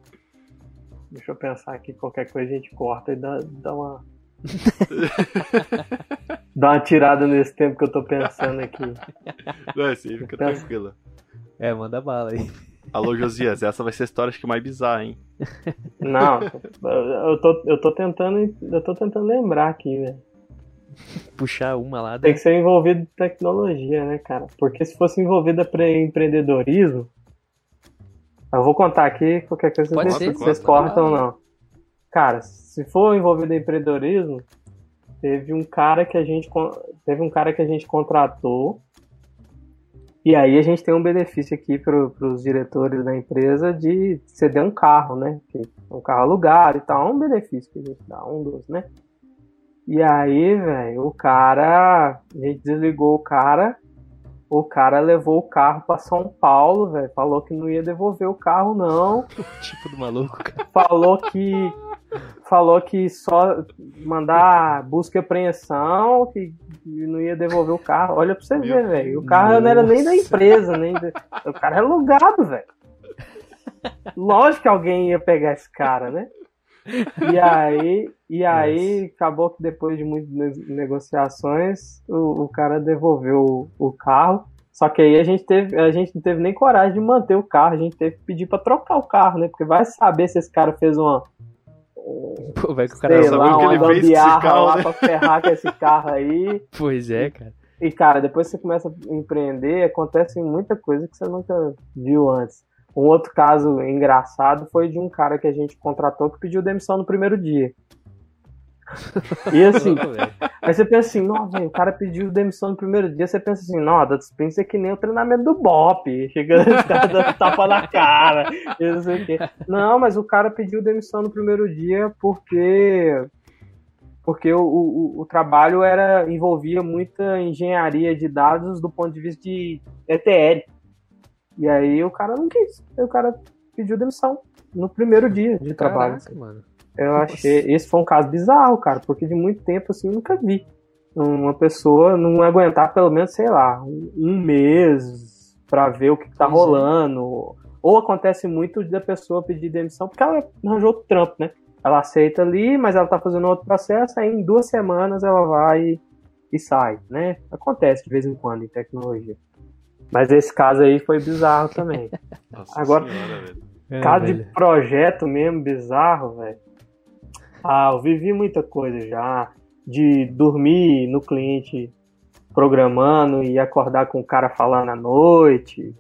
Deixa eu pensar aqui, qualquer coisa a gente corta e dá, dá uma. (laughs) dá uma tirada nesse tempo que eu tô pensando aqui. Não, é assim, fica Pensa... tranquila. É, manda bala aí. Alô, Josias, essa vai ser a história acho que mais bizarra, hein? Não, (laughs) eu tô, eu tô tentando. Eu tô tentando lembrar aqui, velho. Puxar uma lá. Tem que ser envolvido em tecnologia, né, cara? Porque se fosse envolvida para empreendedorismo, eu vou contar aqui, qualquer coisa Pode vocês, vocês cortam ou não. Cara, se for envolvido em empreendedorismo, teve um cara que a gente teve um cara que a gente contratou e aí a gente tem um benefício aqui para os diretores da empresa de ceder um carro, né? Um carro alugado e tal, um benefício que a gente dá, um dos, né? E aí, velho, o cara, a gente desligou o cara, o cara levou o carro para São Paulo, velho, falou que não ia devolver o carro não. (laughs) tipo do maluco, cara. Falou que falou que só mandar busca e apreensão, que não ia devolver o carro. Olha pra você Meu ver, velho. O carro Nossa. não era nem da empresa, nem da... o cara é alugado, velho. Lógico que alguém ia pegar esse cara, né? E aí, e aí acabou que depois de muitas negociações, o, o cara devolveu o, o carro. Só que aí a gente teve, a gente não teve nem coragem de manter o carro, a gente teve que pedir para trocar o carro, né? Porque vai saber se esse cara fez uma Pô, vai que o cara sei lá, uma gambiarra lá né? pra ferrar com esse carro aí. Pois é, cara. E, cara, depois que você começa a empreender, acontece muita coisa que você nunca viu antes. Um outro caso engraçado foi de um cara que a gente contratou que pediu demissão no primeiro dia. (laughs) E assim, aí você pensa assim, o cara pediu demissão no primeiro dia, você pensa assim, da dispensa é que nem o treinamento do BOP, chegando os (laughs) caras dando tapa na cara, não sei o quê. Não, mas o cara pediu demissão no primeiro dia porque porque o, o, o, trabalho era envolvia muita engenharia de dados do ponto de vista de ETL. E aí o cara não quis, o cara pediu demissão no primeiro dia de trabalho. Caraca, assim. mano. Eu achei. Nossa. Esse foi um caso bizarro, cara, porque de muito tempo assim eu nunca vi uma pessoa não aguentar pelo menos, sei lá, um mês para ver o que, que tá rolando. Ou acontece muito da pessoa pedir demissão porque ela arranjou outro trampo, né? Ela aceita ali, mas ela tá fazendo outro processo, aí em duas semanas ela vai e sai, né? Acontece de vez em quando em tecnologia. Mas esse caso aí foi bizarro também. (laughs) Nossa Agora, senhora, é, caso de projeto mesmo bizarro, velho. Ah, eu vivi muita coisa já. De dormir no cliente programando e acordar com o cara falando à noite.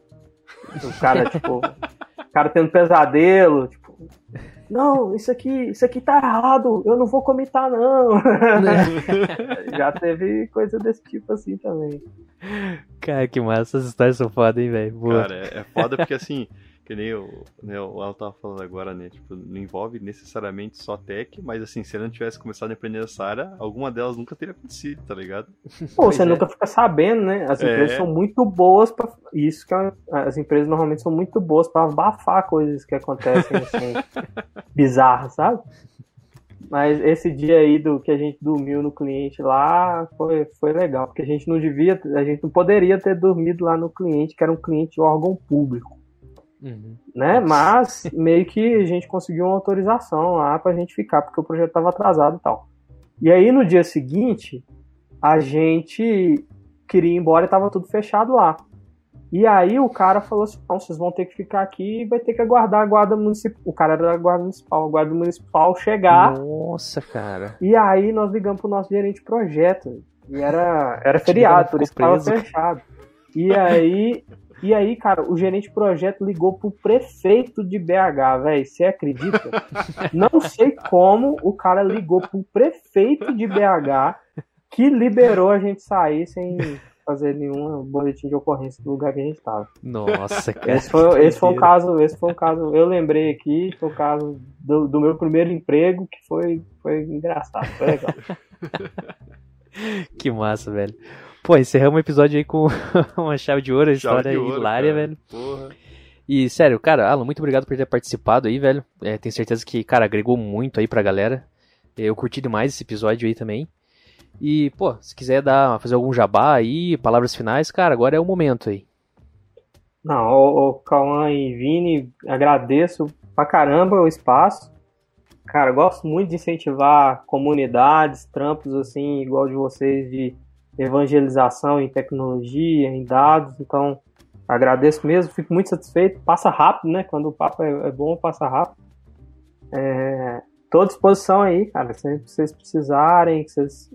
O cara, tipo, (laughs) o cara tendo pesadelo, tipo, não, isso aqui, isso aqui tá errado, eu não vou comitar não. (laughs) Já teve coisa desse tipo assim também. Cara, que massa, essas histórias são foda, hein, velho. Cara, é, é foda porque assim, que nem o, né, o Al tava falando agora, né? Tipo, não envolve necessariamente só tech, mas assim, se ele não tivesse começado a empreender nessa área, alguma delas nunca teria acontecido, tá ligado? Pô, você é. nunca fica sabendo, né? As é. empresas são muito boas para Isso que é as empresas normalmente são muito boas para abafar coisas que acontecem assim, (laughs) bizarras, sabe? Mas esse dia aí do que a gente dormiu no cliente lá foi, foi legal, porque a gente não devia, a gente não poderia ter dormido lá no cliente, que era um cliente de órgão público. Uhum. Né? Mas meio que a gente conseguiu uma autorização lá pra gente ficar, porque o projeto estava atrasado e tal. E aí no dia seguinte, a gente queria ir embora e tava tudo fechado lá. E aí o cara falou assim: não, vocês vão ter que ficar aqui e vai ter que aguardar a guarda municipal. O cara era da guarda municipal, a guarda municipal chegar. Nossa, cara. E aí nós ligamos pro nosso gerente de projeto. E era, era feriado, por isso que tava fechado. E aí e aí, cara, o gerente de projeto ligou pro prefeito de BH, velho. Você acredita? Não sei como o cara ligou pro prefeito de BH que liberou a gente sair sem fazer nenhum boletim de ocorrência do lugar que a gente tava. Nossa, cara. Esse foi, esse foi um caso, esse foi um caso, eu lembrei aqui, foi o um caso do, do, meu primeiro emprego que foi, foi engraçado, foi legal. (laughs) que massa, velho. Pô, encerramos o episódio aí com (laughs) uma chave de ouro, a história ouro, hilária, cara. velho. Porra. E, sério, cara, Alan, muito obrigado por ter participado aí, velho. É, tenho certeza que, cara, agregou muito aí pra galera. Eu curti demais esse episódio aí também. E, pô, se quiser dar, fazer algum jabá aí, palavras finais, cara, agora é o momento aí. Não, o, o Cauã e Vini, agradeço pra caramba o espaço. Cara, gosto muito de incentivar comunidades, trampos assim, igual de vocês, de evangelização em tecnologia, em dados. Então, agradeço mesmo, fico muito satisfeito. Passa rápido, né? Quando o papo é, é bom, passa rápido. É, Tô à disposição aí, cara. Se vocês precisarem, se vocês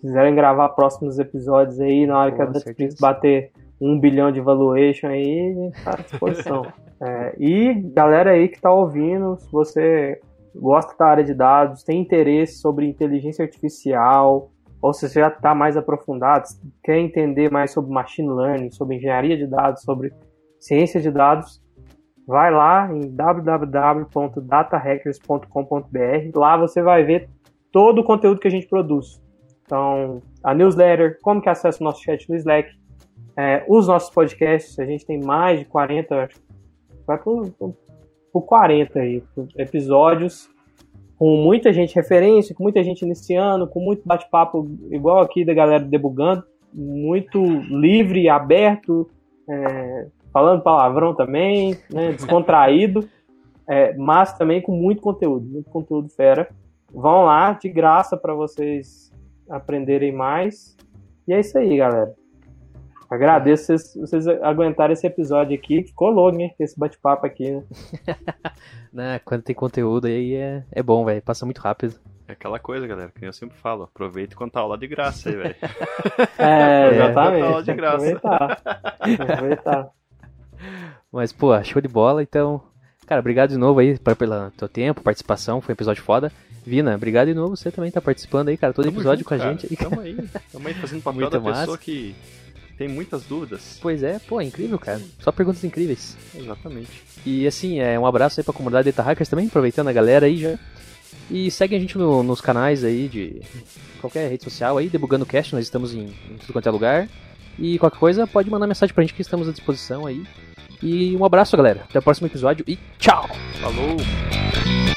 quiserem gravar próximos episódios aí, na hora que a Netflix bater um bilhão de valuation aí, a gente tá à disposição. (laughs) é, e galera aí que tá ouvindo, se você gosta da área de dados, tem interesse sobre inteligência artificial, ou se você já está mais aprofundado, quer entender mais sobre machine learning, sobre engenharia de dados, sobre ciência de dados, vai lá em www.datahackers.com.br. Lá você vai ver todo o conteúdo que a gente produz. Então, a newsletter, como que acessa o nosso chat no Slack, é, os nossos podcasts, a gente tem mais de 40, vai por, por 40 aí, episódios com muita gente referência, com muita gente iniciando, com muito bate-papo igual aqui da galera debugando, muito livre, aberto, é, falando palavrão também, né, (laughs) descontraído, é, mas também com muito conteúdo, muito conteúdo fera. Vão lá, de graça para vocês aprenderem mais. E é isso aí, galera. Agradeço vocês, vocês aguentarem esse episódio aqui. Ficou louco, hein? Esse bate-papo aqui, né? (laughs) né? Quando tem conteúdo aí é, é bom, velho. Passa muito rápido. É aquela coisa, galera, que eu sempre falo. Aproveita quando tá aula de graça aí, velho. (laughs) É, (laughs) exatamente. Tá aula de graça. Aproveitar. Aproveitar. Mas, pô, show de bola. Então, cara, obrigado de novo aí pelo teu tempo, participação. Foi um episódio foda. Vina, obrigado de novo. Você também tá participando aí, cara. Todo Tamo episódio junto, com a cara. gente. Tamo aí. Tamo aí fazendo papel Muito da massa. pessoa que tem muitas dúvidas. Pois é, pô, é incrível, cara. Só perguntas incríveis. Exatamente. E assim, é, um abraço aí pra comunidade Data Hackers também, aproveitando a galera aí já. E segue a gente no, nos canais aí de qualquer rede social aí, Debugando Cast, nós estamos em, em tudo quanto é lugar. E qualquer coisa, pode mandar mensagem pra gente que estamos à disposição aí. E um abraço, galera. Até o próximo episódio e tchau! Falou!